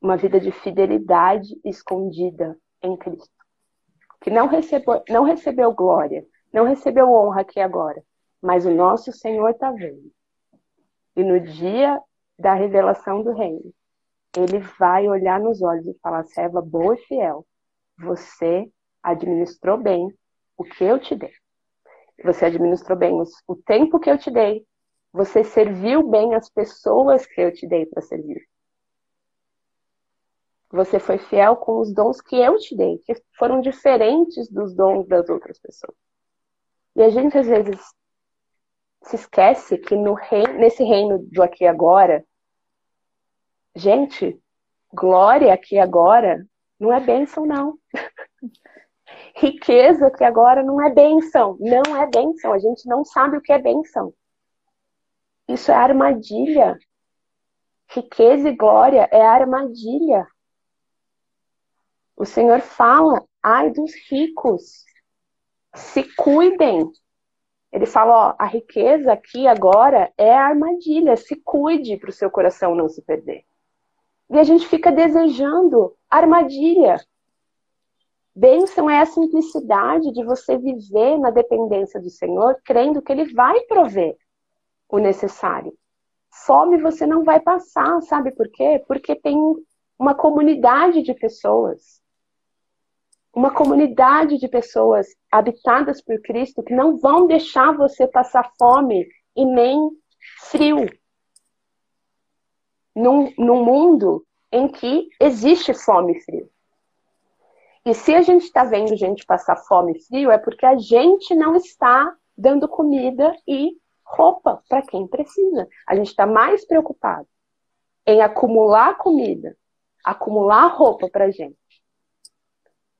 Uma vida de fidelidade escondida em Cristo. Que não recebeu, não recebeu glória, não recebeu honra aqui agora, mas o nosso Senhor está vendo. E no dia da revelação do reino, ele vai olhar nos olhos e falar: serva boa e fiel, você administrou bem o que eu te dei. Você administrou bem o tempo que eu te dei. Você serviu bem as pessoas que eu te dei para servir. Você foi fiel com os dons que eu te dei, que foram diferentes dos dons das outras pessoas. E a gente às vezes se esquece que no reino, nesse reino do aqui e agora, gente, glória aqui e agora não é bênção, não. riqueza que agora não é benção. Não é benção. A gente não sabe o que é benção. Isso é armadilha Riqueza e glória é armadilha. O Senhor fala, ai dos ricos, se cuidem. Ele fala, ó, a riqueza aqui agora é a armadilha, se cuide para o seu coração não se perder. E a gente fica desejando armadilha. Bênção é a simplicidade de você viver na dependência do Senhor, crendo que Ele vai prover o necessário. Fome você não vai passar, sabe por quê? Porque tem uma comunidade de pessoas uma comunidade de pessoas habitadas por Cristo que não vão deixar você passar fome e nem frio. Num, num mundo em que existe fome e frio. E se a gente está vendo gente passar fome e frio, é porque a gente não está dando comida e roupa para quem precisa. A gente está mais preocupado em acumular comida, acumular roupa para gente,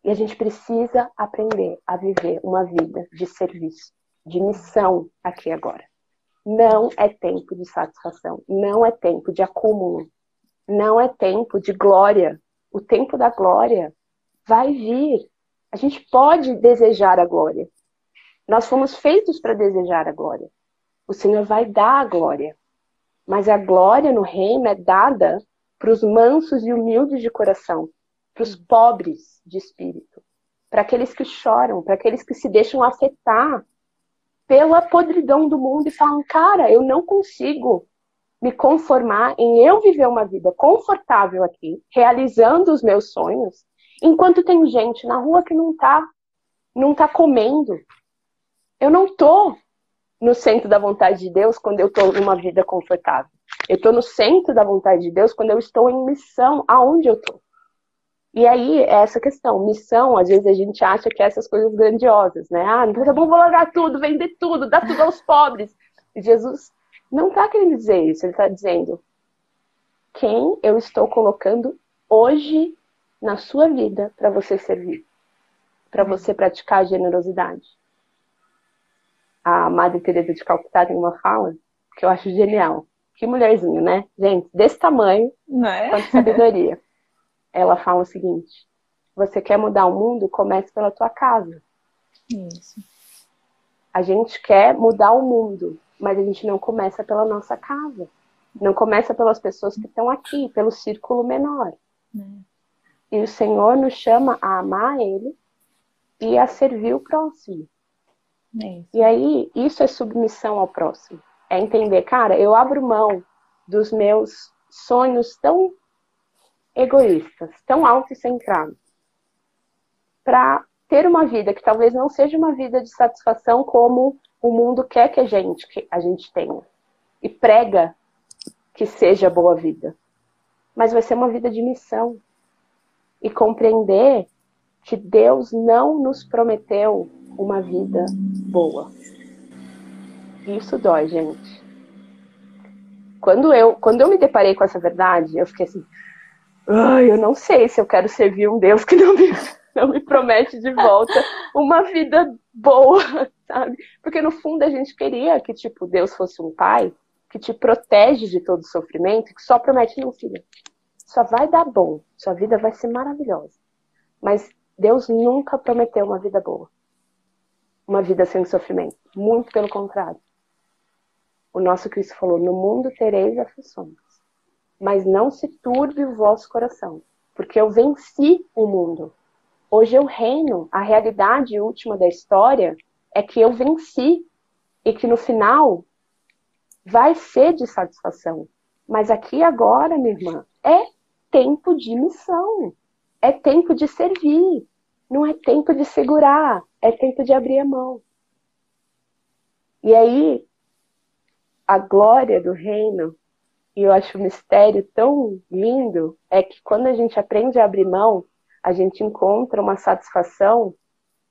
e a gente precisa aprender a viver uma vida de serviço, de missão aqui agora. Não é tempo de satisfação, não é tempo de acúmulo, não é tempo de glória. O tempo da glória vai vir. A gente pode desejar a glória. Nós fomos feitos para desejar a glória. O Senhor vai dar a glória. Mas a glória no reino é dada para os mansos e humildes de coração, para os pobres de espírito, para aqueles que choram, para aqueles que se deixam afetar pela podridão do mundo e falam: cara, eu não consigo me conformar em eu viver uma vida confortável aqui, realizando os meus sonhos, enquanto tem gente na rua que não tá, não tá comendo. Eu não tô no centro da vontade de Deus quando eu tô numa vida confortável. Eu tô no centro da vontade de Deus quando eu estou em missão aonde eu tô. E aí, é essa questão, missão, às vezes a gente acha que é essas coisas grandiosas, né? Ah, então tá bom, vou largar tudo, vender tudo, dar tudo aos pobres. Jesus não está querendo dizer isso, ele está dizendo quem eu estou colocando hoje na sua vida para você servir, para você praticar a generosidade. A Madre Teresa de Calcutá tem uma fala que eu acho genial. Que mulherzinha, né? Gente, desse tamanho, não é? sabedoria ela fala o seguinte: você quer mudar o mundo? Comece pela tua casa. Isso. A gente quer mudar o mundo, mas a gente não começa pela nossa casa. Não começa pelas pessoas que estão aqui, pelo círculo menor. E o Senhor nos chama a amar Ele e a servir o próximo. É e aí, isso é submissão ao próximo. É entender, cara, eu abro mão dos meus sonhos tão egoístas, tão autocentrados, para ter uma vida que talvez não seja uma vida de satisfação como o mundo quer que a gente, que a gente tenha. E prega que seja boa vida. Mas vai ser uma vida de missão. E compreender que Deus não nos prometeu uma vida boa. Isso dói, gente. Quando eu, quando eu me deparei com essa verdade, eu fiquei assim, eu não sei se eu quero servir um Deus que não me, não me promete de volta uma vida boa, sabe? Porque no fundo a gente queria que, tipo, Deus fosse um pai que te protege de todo sofrimento que só promete, não, filha, só vai dar bom, sua vida vai ser maravilhosa. Mas Deus nunca prometeu uma vida boa. Uma vida sem sofrimento. Muito pelo contrário. O nosso Cristo falou: No mundo tereis aflições mas não se turbe o vosso coração, porque eu venci o mundo. Hoje eu reino. A realidade última da história é que eu venci e que no final vai ser de satisfação. Mas aqui agora, minha irmã, é tempo de missão. É tempo de servir. Não é tempo de segurar. É tempo de abrir a mão. E aí, a glória do reino e eu acho o mistério tão lindo é que quando a gente aprende a abrir mão, a gente encontra uma satisfação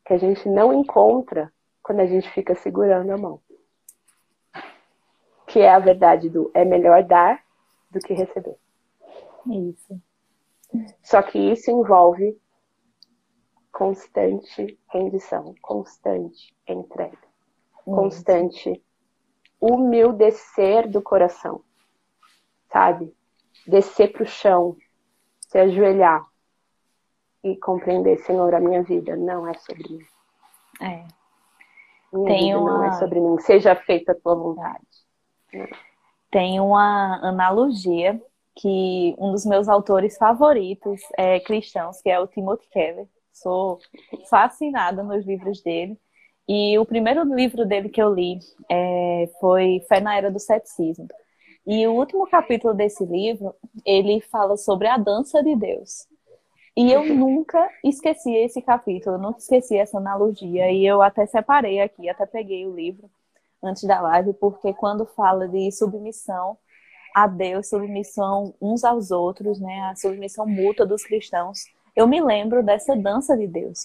que a gente não encontra quando a gente fica segurando a mão. Que é a verdade do é melhor dar do que receber. Isso. Só que isso envolve constante rendição, constante entrega, constante humildecer do coração sabe? descer para o chão, se ajoelhar e compreender, Senhor, a minha vida não é sobre mim. É. Minha Tem uma... não é sobre mim. Seja feita a tua vontade. Tem uma analogia que um dos meus autores favoritos é cristãos, que é o Timothy Keller. Sou fascinada nos livros dele. E o primeiro livro dele que eu li é, foi Fé na Era do Ceticismo. E o último capítulo desse livro, ele fala sobre a dança de Deus. E eu nunca esqueci esse capítulo, nunca esqueci essa analogia. E eu até separei aqui, até peguei o livro antes da live, porque quando fala de submissão a Deus, submissão uns aos outros, né, a submissão mútua dos cristãos, eu me lembro dessa dança de Deus.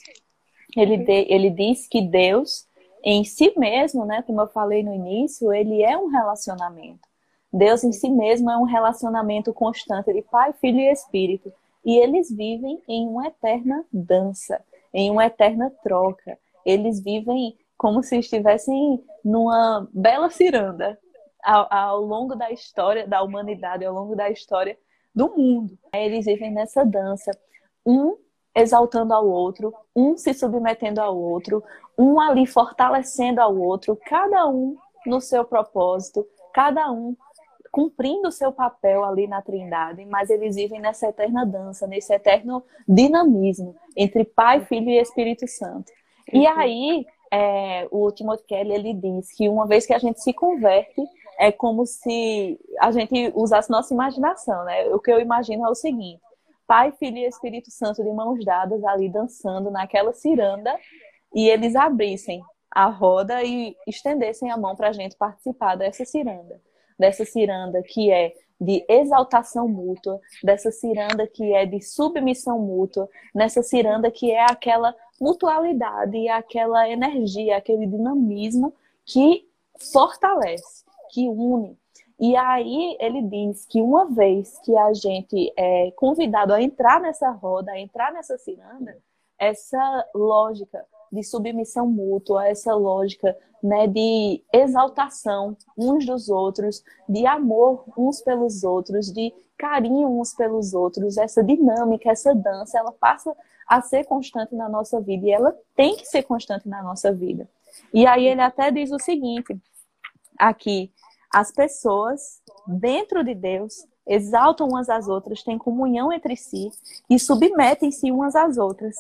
Ele, de, ele diz que Deus, em si mesmo, né, como eu falei no início, ele é um relacionamento. Deus em si mesmo é um relacionamento constante de Pai, Filho e Espírito. E eles vivem em uma eterna dança, em uma eterna troca. Eles vivem como se estivessem numa bela ciranda ao, ao longo da história da humanidade, ao longo da história do mundo. Eles vivem nessa dança, um exaltando ao outro, um se submetendo ao outro, um ali fortalecendo ao outro, cada um no seu propósito, cada um cumprindo o seu papel ali na Trindade, mas eles vivem nessa eterna dança, nesse eterno dinamismo entre Pai, Filho e Espírito Santo. E aí, é, o Timothy Kelly ele diz que uma vez que a gente se converte, é como se a gente usasse nossa imaginação, né? O que eu imagino é o seguinte: Pai, Filho e Espírito Santo de mãos dadas ali dançando naquela ciranda e eles abrissem a roda e estendessem a mão para a gente participar dessa ciranda dessa ciranda que é de exaltação mútua, dessa ciranda que é de submissão mútua, nessa ciranda que é aquela mutualidade, aquela energia, aquele dinamismo que fortalece, que une. E aí ele diz que uma vez que a gente é convidado a entrar nessa roda, a entrar nessa ciranda, essa lógica de submissão mútua, essa lógica né, de exaltação uns dos outros, de amor uns pelos outros, de carinho uns pelos outros, essa dinâmica, essa dança, ela passa a ser constante na nossa vida e ela tem que ser constante na nossa vida. E aí ele até diz o seguinte, aqui, as pessoas dentro de Deus exaltam umas às outras, têm comunhão entre si e submetem-se umas às outras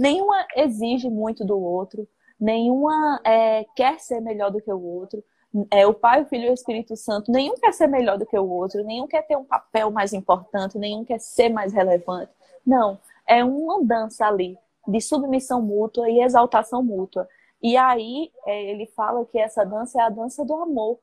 nenhuma exige muito do outro, nenhuma é, quer ser melhor do que o outro. É, o Pai, o Filho e o Espírito Santo, nenhum quer ser melhor do que o outro, nenhum quer ter um papel mais importante, nenhum quer ser mais relevante. Não, é uma dança ali de submissão mútua e exaltação mútua. E aí é, ele fala que essa dança é a dança do amor,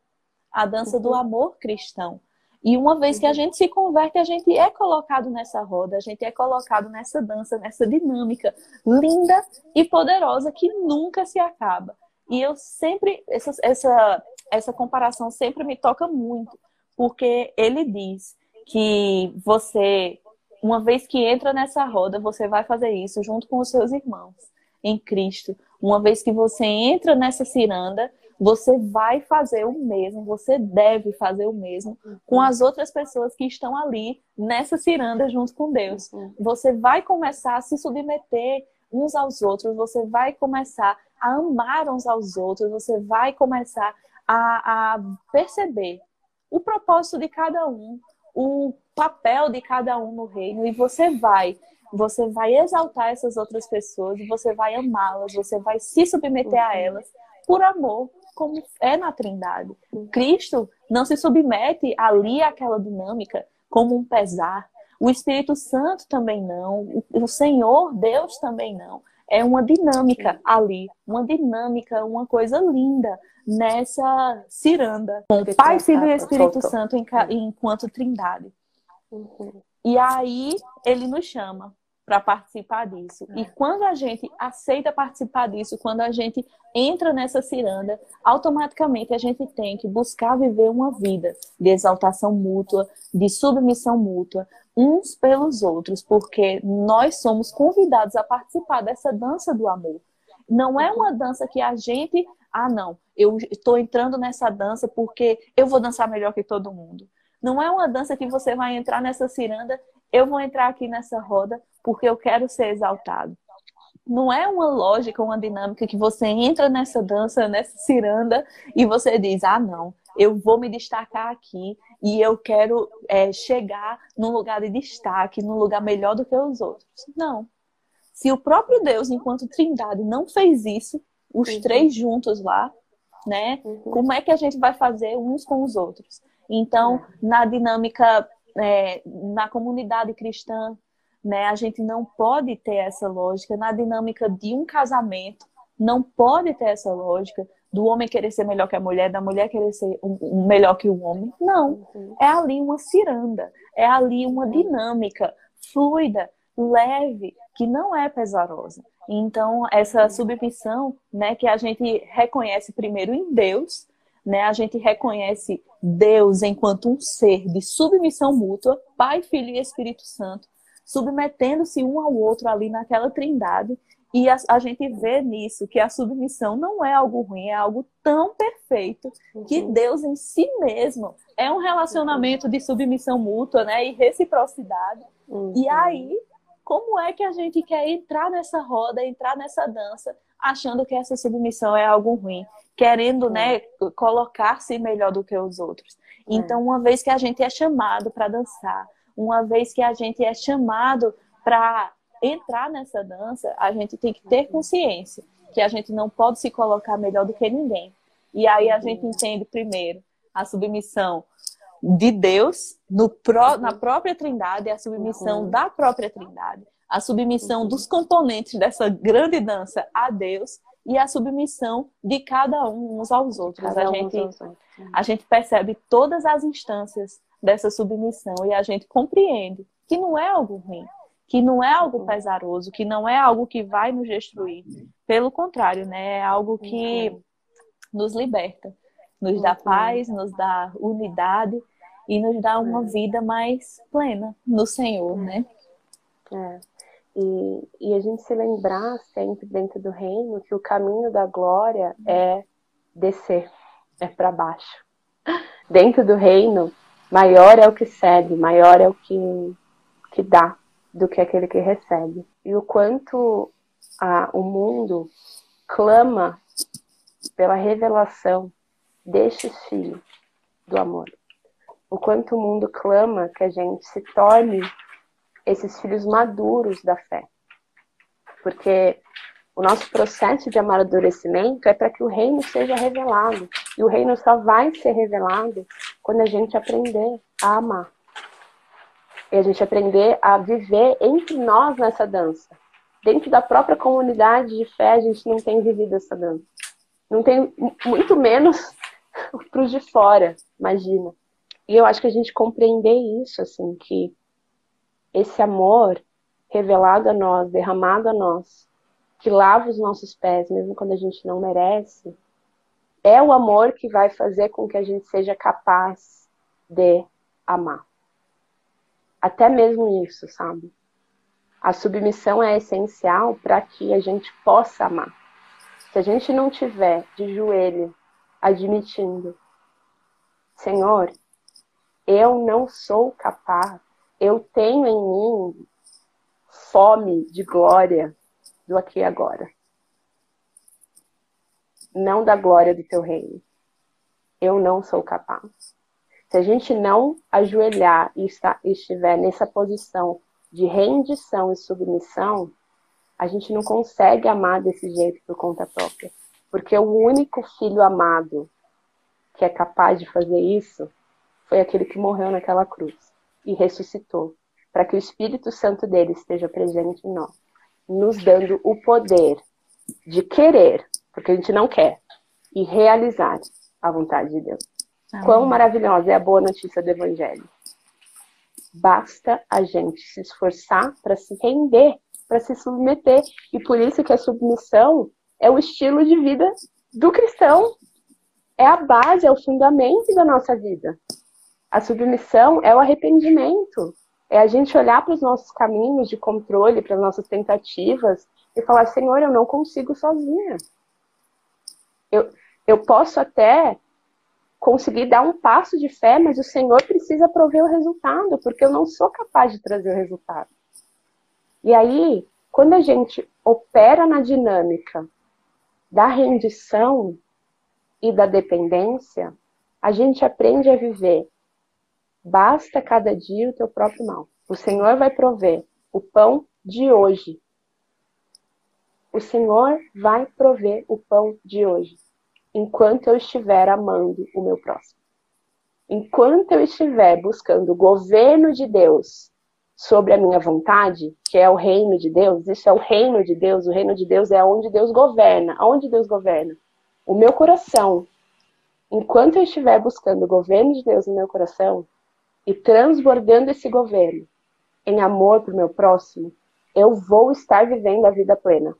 a dança uhum. do amor cristão. E uma vez que a uhum. gente se converte, a gente é colocado nessa roda, a gente é colocado nessa dança, nessa dinâmica linda e poderosa que nunca se acaba. E eu sempre, essa, essa, essa comparação sempre me toca muito, porque ele diz que você, uma vez que entra nessa roda, você vai fazer isso junto com os seus irmãos em Cristo. Uma vez que você entra nessa ciranda, você vai fazer o mesmo, você deve fazer o mesmo com as outras pessoas que estão ali nessa ciranda junto com Deus. Uhum. Você vai começar a se submeter uns aos outros, você vai começar a amar uns aos outros, você vai começar a, a perceber o propósito de cada um, o papel de cada um no reino, e você vai você vai exaltar essas outras pessoas, você vai amá-las, você vai se submeter a uhum. elas por amor, como é na Trindade. Cristo não se submete ali àquela dinâmica como um pesar. O Espírito Santo também não. O Senhor, Deus também não. É uma dinâmica ali, uma dinâmica, uma coisa linda nessa ciranda. Com Pai, Filho e Espírito Santo enquanto Trindade. Uhum. E aí ele nos chama para participar disso. E é. quando a gente aceita participar disso, quando a gente entra nessa ciranda, automaticamente a gente tem que buscar viver uma vida de exaltação mútua, de submissão mútua, uns pelos outros, porque nós somos convidados a participar dessa dança do amor. Não é uma dança que a gente, ah, não, eu estou entrando nessa dança porque eu vou dançar melhor que todo mundo. Não é uma dança que você vai entrar nessa ciranda, eu vou entrar aqui nessa roda porque eu quero ser exaltado. Não é uma lógica, uma dinâmica que você entra nessa dança, nessa ciranda e você diz: ah, não, eu vou me destacar aqui e eu quero é, chegar num lugar de destaque, num lugar melhor do que os outros. Não. Se o próprio Deus, enquanto Trindade, não fez isso, os uhum. três juntos lá, né? Uhum. Como é que a gente vai fazer uns com os outros? Então, é. na dinâmica, é, na comunidade cristã, né, a gente não pode ter essa lógica. Na dinâmica de um casamento, não pode ter essa lógica do homem querer ser melhor que a mulher, da mulher querer ser um, um melhor que o homem. Não. Uhum. É ali uma ciranda, é ali uma dinâmica fluida, leve, que não é pesarosa. Então, essa submissão, né, que a gente reconhece primeiro em Deus, né, a gente reconhece Deus enquanto um ser de submissão mútua, Pai, Filho e Espírito Santo, submetendo-se um ao outro ali naquela trindade, e a, a, gente vê nisso que a submissão não é algo ruim, é algo tão perfeito que uhum. Deus em si mesmo é um relacionamento de submissão mútua, né, e reciprocidade. Uhum. E aí como é que a gente quer entrar nessa roda, entrar nessa dança, achando que essa submissão é algo ruim, querendo, né, é. colocar-se melhor do que os outros. É. Então, uma vez que a gente é chamado para dançar, uma vez que a gente é chamado para entrar nessa dança, a gente tem que ter consciência que a gente não pode se colocar melhor do que ninguém. E aí a gente entende primeiro a submissão de Deus pró, na própria Trindade, a submissão uhum. da própria Trindade, a submissão uhum. dos componentes dessa grande dança a Deus e a submissão de cada um uns aos outros. Cada a, gente, outros. a gente percebe todas as instâncias dessa submissão e a gente compreende que não é algo ruim, que não é algo uhum. pesaroso, que não é algo que vai nos destruir. Pelo contrário, né? É algo que uhum. nos liberta nos dá paz, nos dá unidade e nos dá uma é. vida mais plena no Senhor, né? É. E, e a gente se lembrar sempre dentro do reino que o caminho da glória é descer, é para baixo. Dentro do reino, maior é o que cede, maior é o que, que dá do que aquele que recebe. E o quanto a, o mundo clama pela revelação destes filhos do amor. O quanto o mundo clama que a gente se torne esses filhos maduros da fé. Porque o nosso processo de amadurecimento é para que o reino seja revelado. E o reino só vai ser revelado quando a gente aprender a amar. E a gente aprender a viver entre nós nessa dança. Dentro da própria comunidade de fé, a gente não tem vivido essa dança. Não tem, muito menos para os de fora, imagina. E eu acho que a gente compreender isso, assim, que esse amor revelado a nós, derramado a nós, que lava os nossos pés, mesmo quando a gente não merece, é o amor que vai fazer com que a gente seja capaz de amar. Até mesmo isso, sabe? A submissão é essencial para que a gente possa amar. Se a gente não tiver de joelho admitindo: Senhor, eu não sou capaz, eu tenho em mim fome de glória do aqui e agora. Não da glória do teu reino. Eu não sou capaz. Se a gente não ajoelhar e estiver nessa posição de rendição e submissão, a gente não consegue amar desse jeito por conta própria. Porque o único filho amado que é capaz de fazer isso foi aquele que morreu naquela cruz e ressuscitou, para que o Espírito Santo dele esteja presente em nós, nos dando o poder de querer, porque a gente não quer, e realizar a vontade de Deus. Amém. Quão maravilhosa é a boa notícia do Evangelho. Basta a gente se esforçar para se render, para se submeter. E por isso que a submissão é o estilo de vida do cristão. É a base, é o fundamento da nossa vida. A submissão é o arrependimento. É a gente olhar para os nossos caminhos de controle, para as nossas tentativas e falar: Senhor, eu não consigo sozinha. Eu, eu posso até conseguir dar um passo de fé, mas o Senhor precisa prover o resultado, porque eu não sou capaz de trazer o resultado. E aí, quando a gente opera na dinâmica da rendição e da dependência, a gente aprende a viver. Basta cada dia o teu próprio mal. O Senhor vai prover o pão de hoje. O Senhor vai prover o pão de hoje enquanto eu estiver amando o meu próximo. Enquanto eu estiver buscando o governo de Deus sobre a minha vontade, que é o reino de Deus, isso é o reino de Deus, o reino de Deus é onde Deus governa. Onde Deus governa? O meu coração. Enquanto eu estiver buscando o governo de Deus no meu coração e transbordando esse governo em amor para o meu próximo, eu vou estar vivendo a vida plena,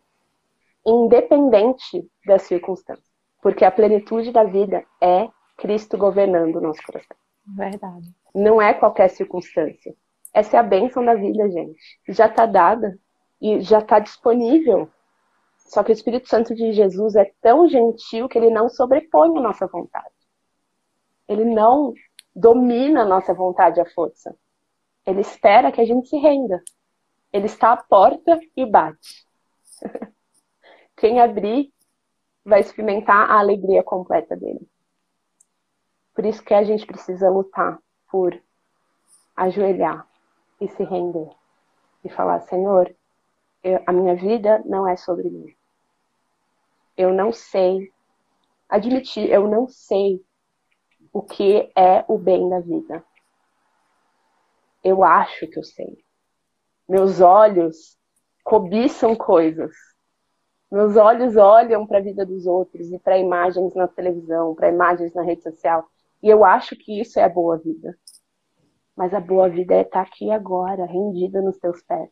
independente das circunstâncias. Porque a plenitude da vida é Cristo governando o nosso coração. Verdade. Não é qualquer circunstância. Essa é a bênção da vida, gente. Já está dada e já está disponível. Só que o Espírito Santo de Jesus é tão gentil que ele não sobrepõe a nossa vontade. Ele não domina a nossa vontade à força. Ele espera que a gente se renda. Ele está à porta e bate. Quem abrir vai experimentar a alegria completa dele. Por isso que a gente precisa lutar por ajoelhar e se render e falar: Senhor, eu, a minha vida não é sobre mim. Eu não sei admitir, eu não sei o que é o bem da vida. Eu acho que eu sei. Meus olhos cobiçam coisas meus olhos olham para a vida dos outros e para imagens na televisão, para imagens na rede social. E eu acho que isso é a boa vida. Mas a boa vida é estar aqui agora, rendida nos teus pés.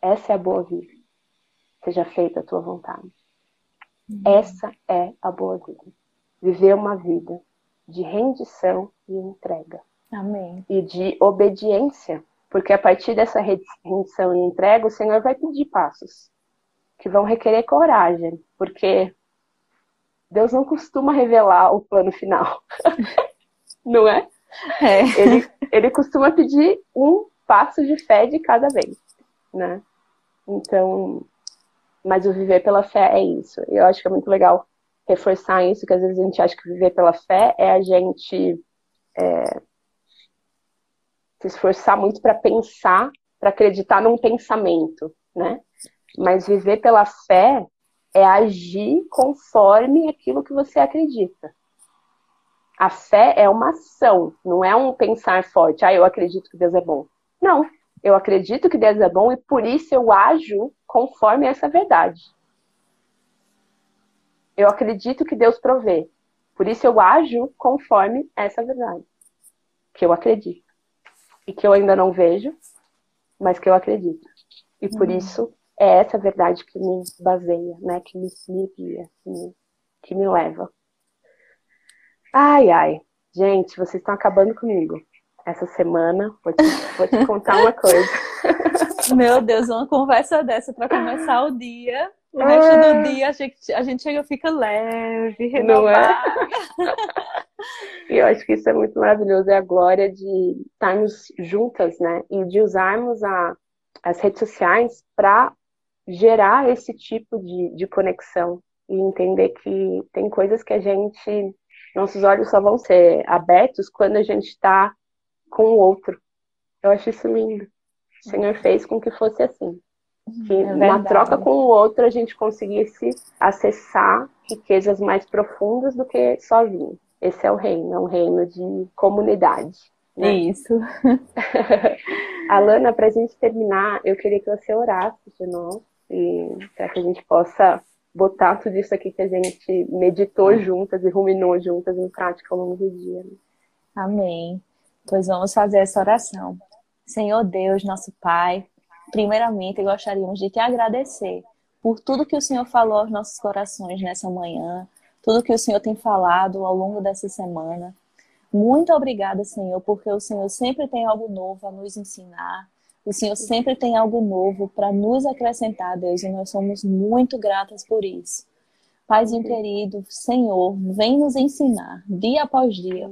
Essa é a boa vida. Seja feita a tua vontade. Uhum. Essa é a boa vida. Viver uma vida de rendição e entrega. Amém. E de obediência. Porque a partir dessa rendição e entrega, o Senhor vai pedir passos que vão requerer coragem, porque Deus não costuma revelar o plano final, não é? é? Ele, ele costuma pedir um passo de fé de cada vez, né? Então, mas o viver pela fé é isso. Eu acho que é muito legal reforçar isso, que às vezes a gente acha que viver pela fé é a gente é, se esforçar muito para pensar, para acreditar num pensamento, né? Mas viver pela fé é agir conforme aquilo que você acredita. A fé é uma ação, não é um pensar forte. Ah, eu acredito que Deus é bom. Não, eu acredito que Deus é bom e por isso eu ajo conforme essa verdade. Eu acredito que Deus provê. Por isso eu ajo conforme essa verdade. Que eu acredito. E que eu ainda não vejo, mas que eu acredito. E por uhum. isso é essa verdade que me baseia, né? Que me, me guia, que me, que me leva. Ai, ai. Gente, vocês estão acabando comigo. Essa semana, vou te, vou te contar uma coisa. Meu Deus, uma conversa dessa para começar o dia. O é. resto do dia a gente, a gente chega fica leve, renovada. Não é? e eu acho que isso é muito maravilhoso. É a glória de estarmos juntas, né? E de usarmos a, as redes sociais para gerar esse tipo de, de conexão e entender que tem coisas que a gente, nossos olhos só vão ser abertos quando a gente está com o outro. Eu acho isso lindo. O Senhor fez com que fosse assim. Que é na troca com o outro a gente conseguisse acessar riquezas mais profundas do que sozinho. Esse é o reino, é um reino de comunidade. Né? Isso. Alana, para a gente terminar, eu queria que você orasse de e para que a gente possa botar tudo isso aqui que a gente meditou juntas e ruminou juntas em prática ao longo do dia. Né? Amém. Pois vamos fazer essa oração. Senhor Deus, nosso Pai, primeiramente gostaríamos de te agradecer por tudo que o Senhor falou aos nossos corações nessa manhã, tudo que o Senhor tem falado ao longo dessa semana. Muito obrigada, Senhor, porque o Senhor sempre tem algo novo a nos ensinar, o Senhor sempre tem algo novo para nos acrescentar, Deus, e nós somos muito gratas por isso. Paizinho querido, Senhor, vem nos ensinar, dia após dia,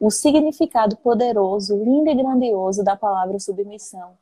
o significado poderoso, lindo e grandioso da palavra submissão.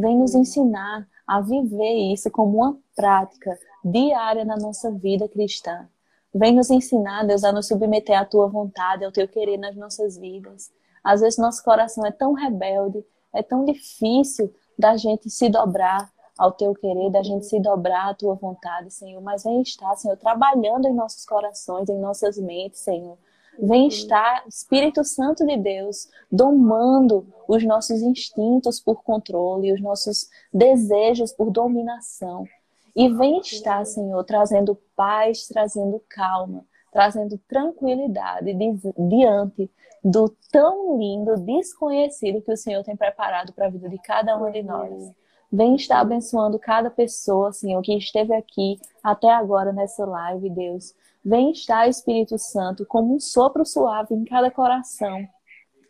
Vem nos ensinar a viver isso como uma prática diária na nossa vida cristã. Vem nos ensinar, Deus, a nos submeter à tua vontade, ao teu querer nas nossas vidas. Às vezes nosso coração é tão rebelde, é tão difícil da gente se dobrar ao teu querer, da gente se dobrar à tua vontade, Senhor. Mas vem estar, Senhor, trabalhando em nossos corações, em nossas mentes, Senhor. Vem estar, Espírito Santo de Deus, domando os nossos instintos por controle, os nossos desejos por dominação. E vem estar, Senhor, trazendo paz, trazendo calma, trazendo tranquilidade diante do tão lindo desconhecido que o Senhor tem preparado para a vida de cada um de nós. Vem estar abençoando cada pessoa, Senhor, que esteve aqui até agora nessa live, Deus. Vem estar, Espírito Santo, como um sopro suave em cada coração,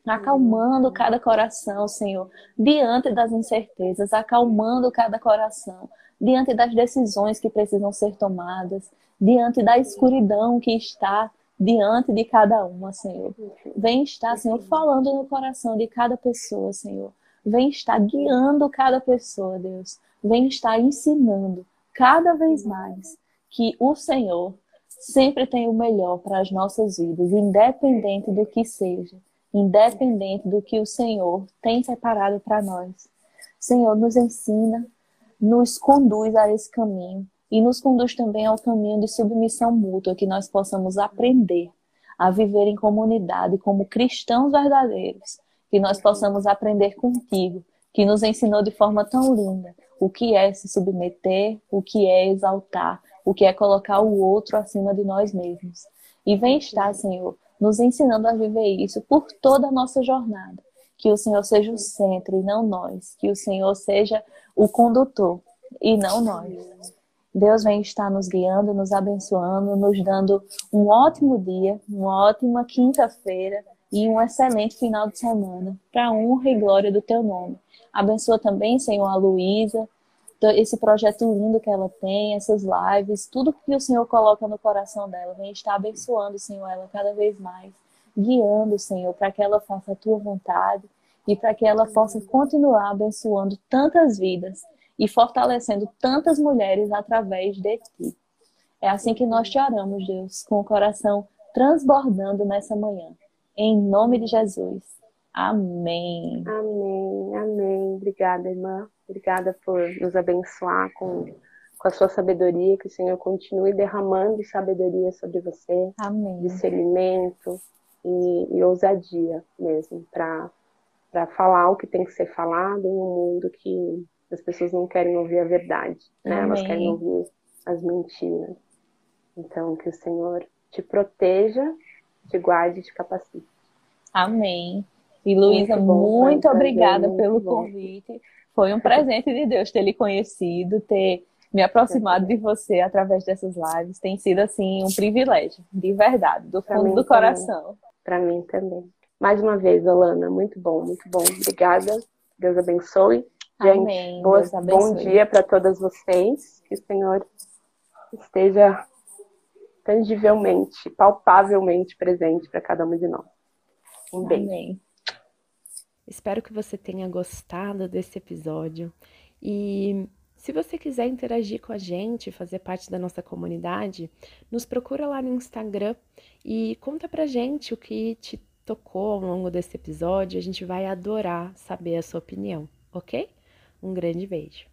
acalmando cada coração, Senhor, diante das incertezas, acalmando cada coração, diante das decisões que precisam ser tomadas, diante da escuridão que está diante de cada uma, Senhor. Vem estar, Senhor, falando no coração de cada pessoa, Senhor. Vem estar guiando cada pessoa, Deus. Vem estar ensinando cada vez mais que o Senhor sempre tem o melhor para as nossas vidas, independente do que seja, independente do que o Senhor tem separado para nós. Senhor, nos ensina, nos conduz a esse caminho e nos conduz também ao caminho de submissão mútua, que nós possamos aprender a viver em comunidade como cristãos verdadeiros, que nós possamos aprender contigo, que nos ensinou de forma tão linda o que é se submeter, o que é exaltar, o que é colocar o outro acima de nós mesmos. E vem estar, Senhor, nos ensinando a viver isso por toda a nossa jornada. Que o Senhor seja o centro e não nós. Que o Senhor seja o condutor e não nós. Deus vem estar nos guiando, nos abençoando, nos dando um ótimo dia, uma ótima quinta-feira e um excelente final de semana, para honra e glória do teu nome. Abençoa também, Senhor, a Luísa, esse projeto lindo que ela tem, essas lives, tudo que o Senhor coloca no coração dela. Vem estar abençoando, Senhor, ela cada vez mais, guiando, Senhor, para que ela faça a tua vontade e para que ela possa continuar abençoando tantas vidas e fortalecendo tantas mulheres através de ti. É assim que nós te oramos, Deus, com o coração transbordando nessa manhã. Em nome de Jesus. Amém. Amém, amém. Obrigada, irmã. Obrigada por nos abençoar com, com a sua sabedoria. Que o Senhor continue derramando sabedoria sobre você. Amém. Discernimento e, e ousadia mesmo para falar o que tem que ser falado em um mundo que as pessoas não querem ouvir a verdade, né? Elas querem ouvir as mentiras. Então, que o Senhor te proteja te guarde e te capacite. Amém. E Luísa, muito, muito obrigada pelo bom. Foi um presente de Deus ter lhe conhecido, ter me aproximado de você através dessas lives. Tem sido assim um privilégio, de verdade, do fundo do coração. Para mim também. Mais uma vez, Alana, muito bom, muito bom. Obrigada. Deus abençoe. Gente, Amém. Boas, bom dia para todas vocês. Que o Senhor esteja tangivelmente, palpavelmente presente para cada uma de nós. Um beijo. Amém. Espero que você tenha gostado desse episódio e se você quiser interagir com a gente, fazer parte da nossa comunidade, nos procura lá no Instagram e conta pra gente o que te tocou ao longo desse episódio. A gente vai adorar saber a sua opinião, ok? Um grande beijo.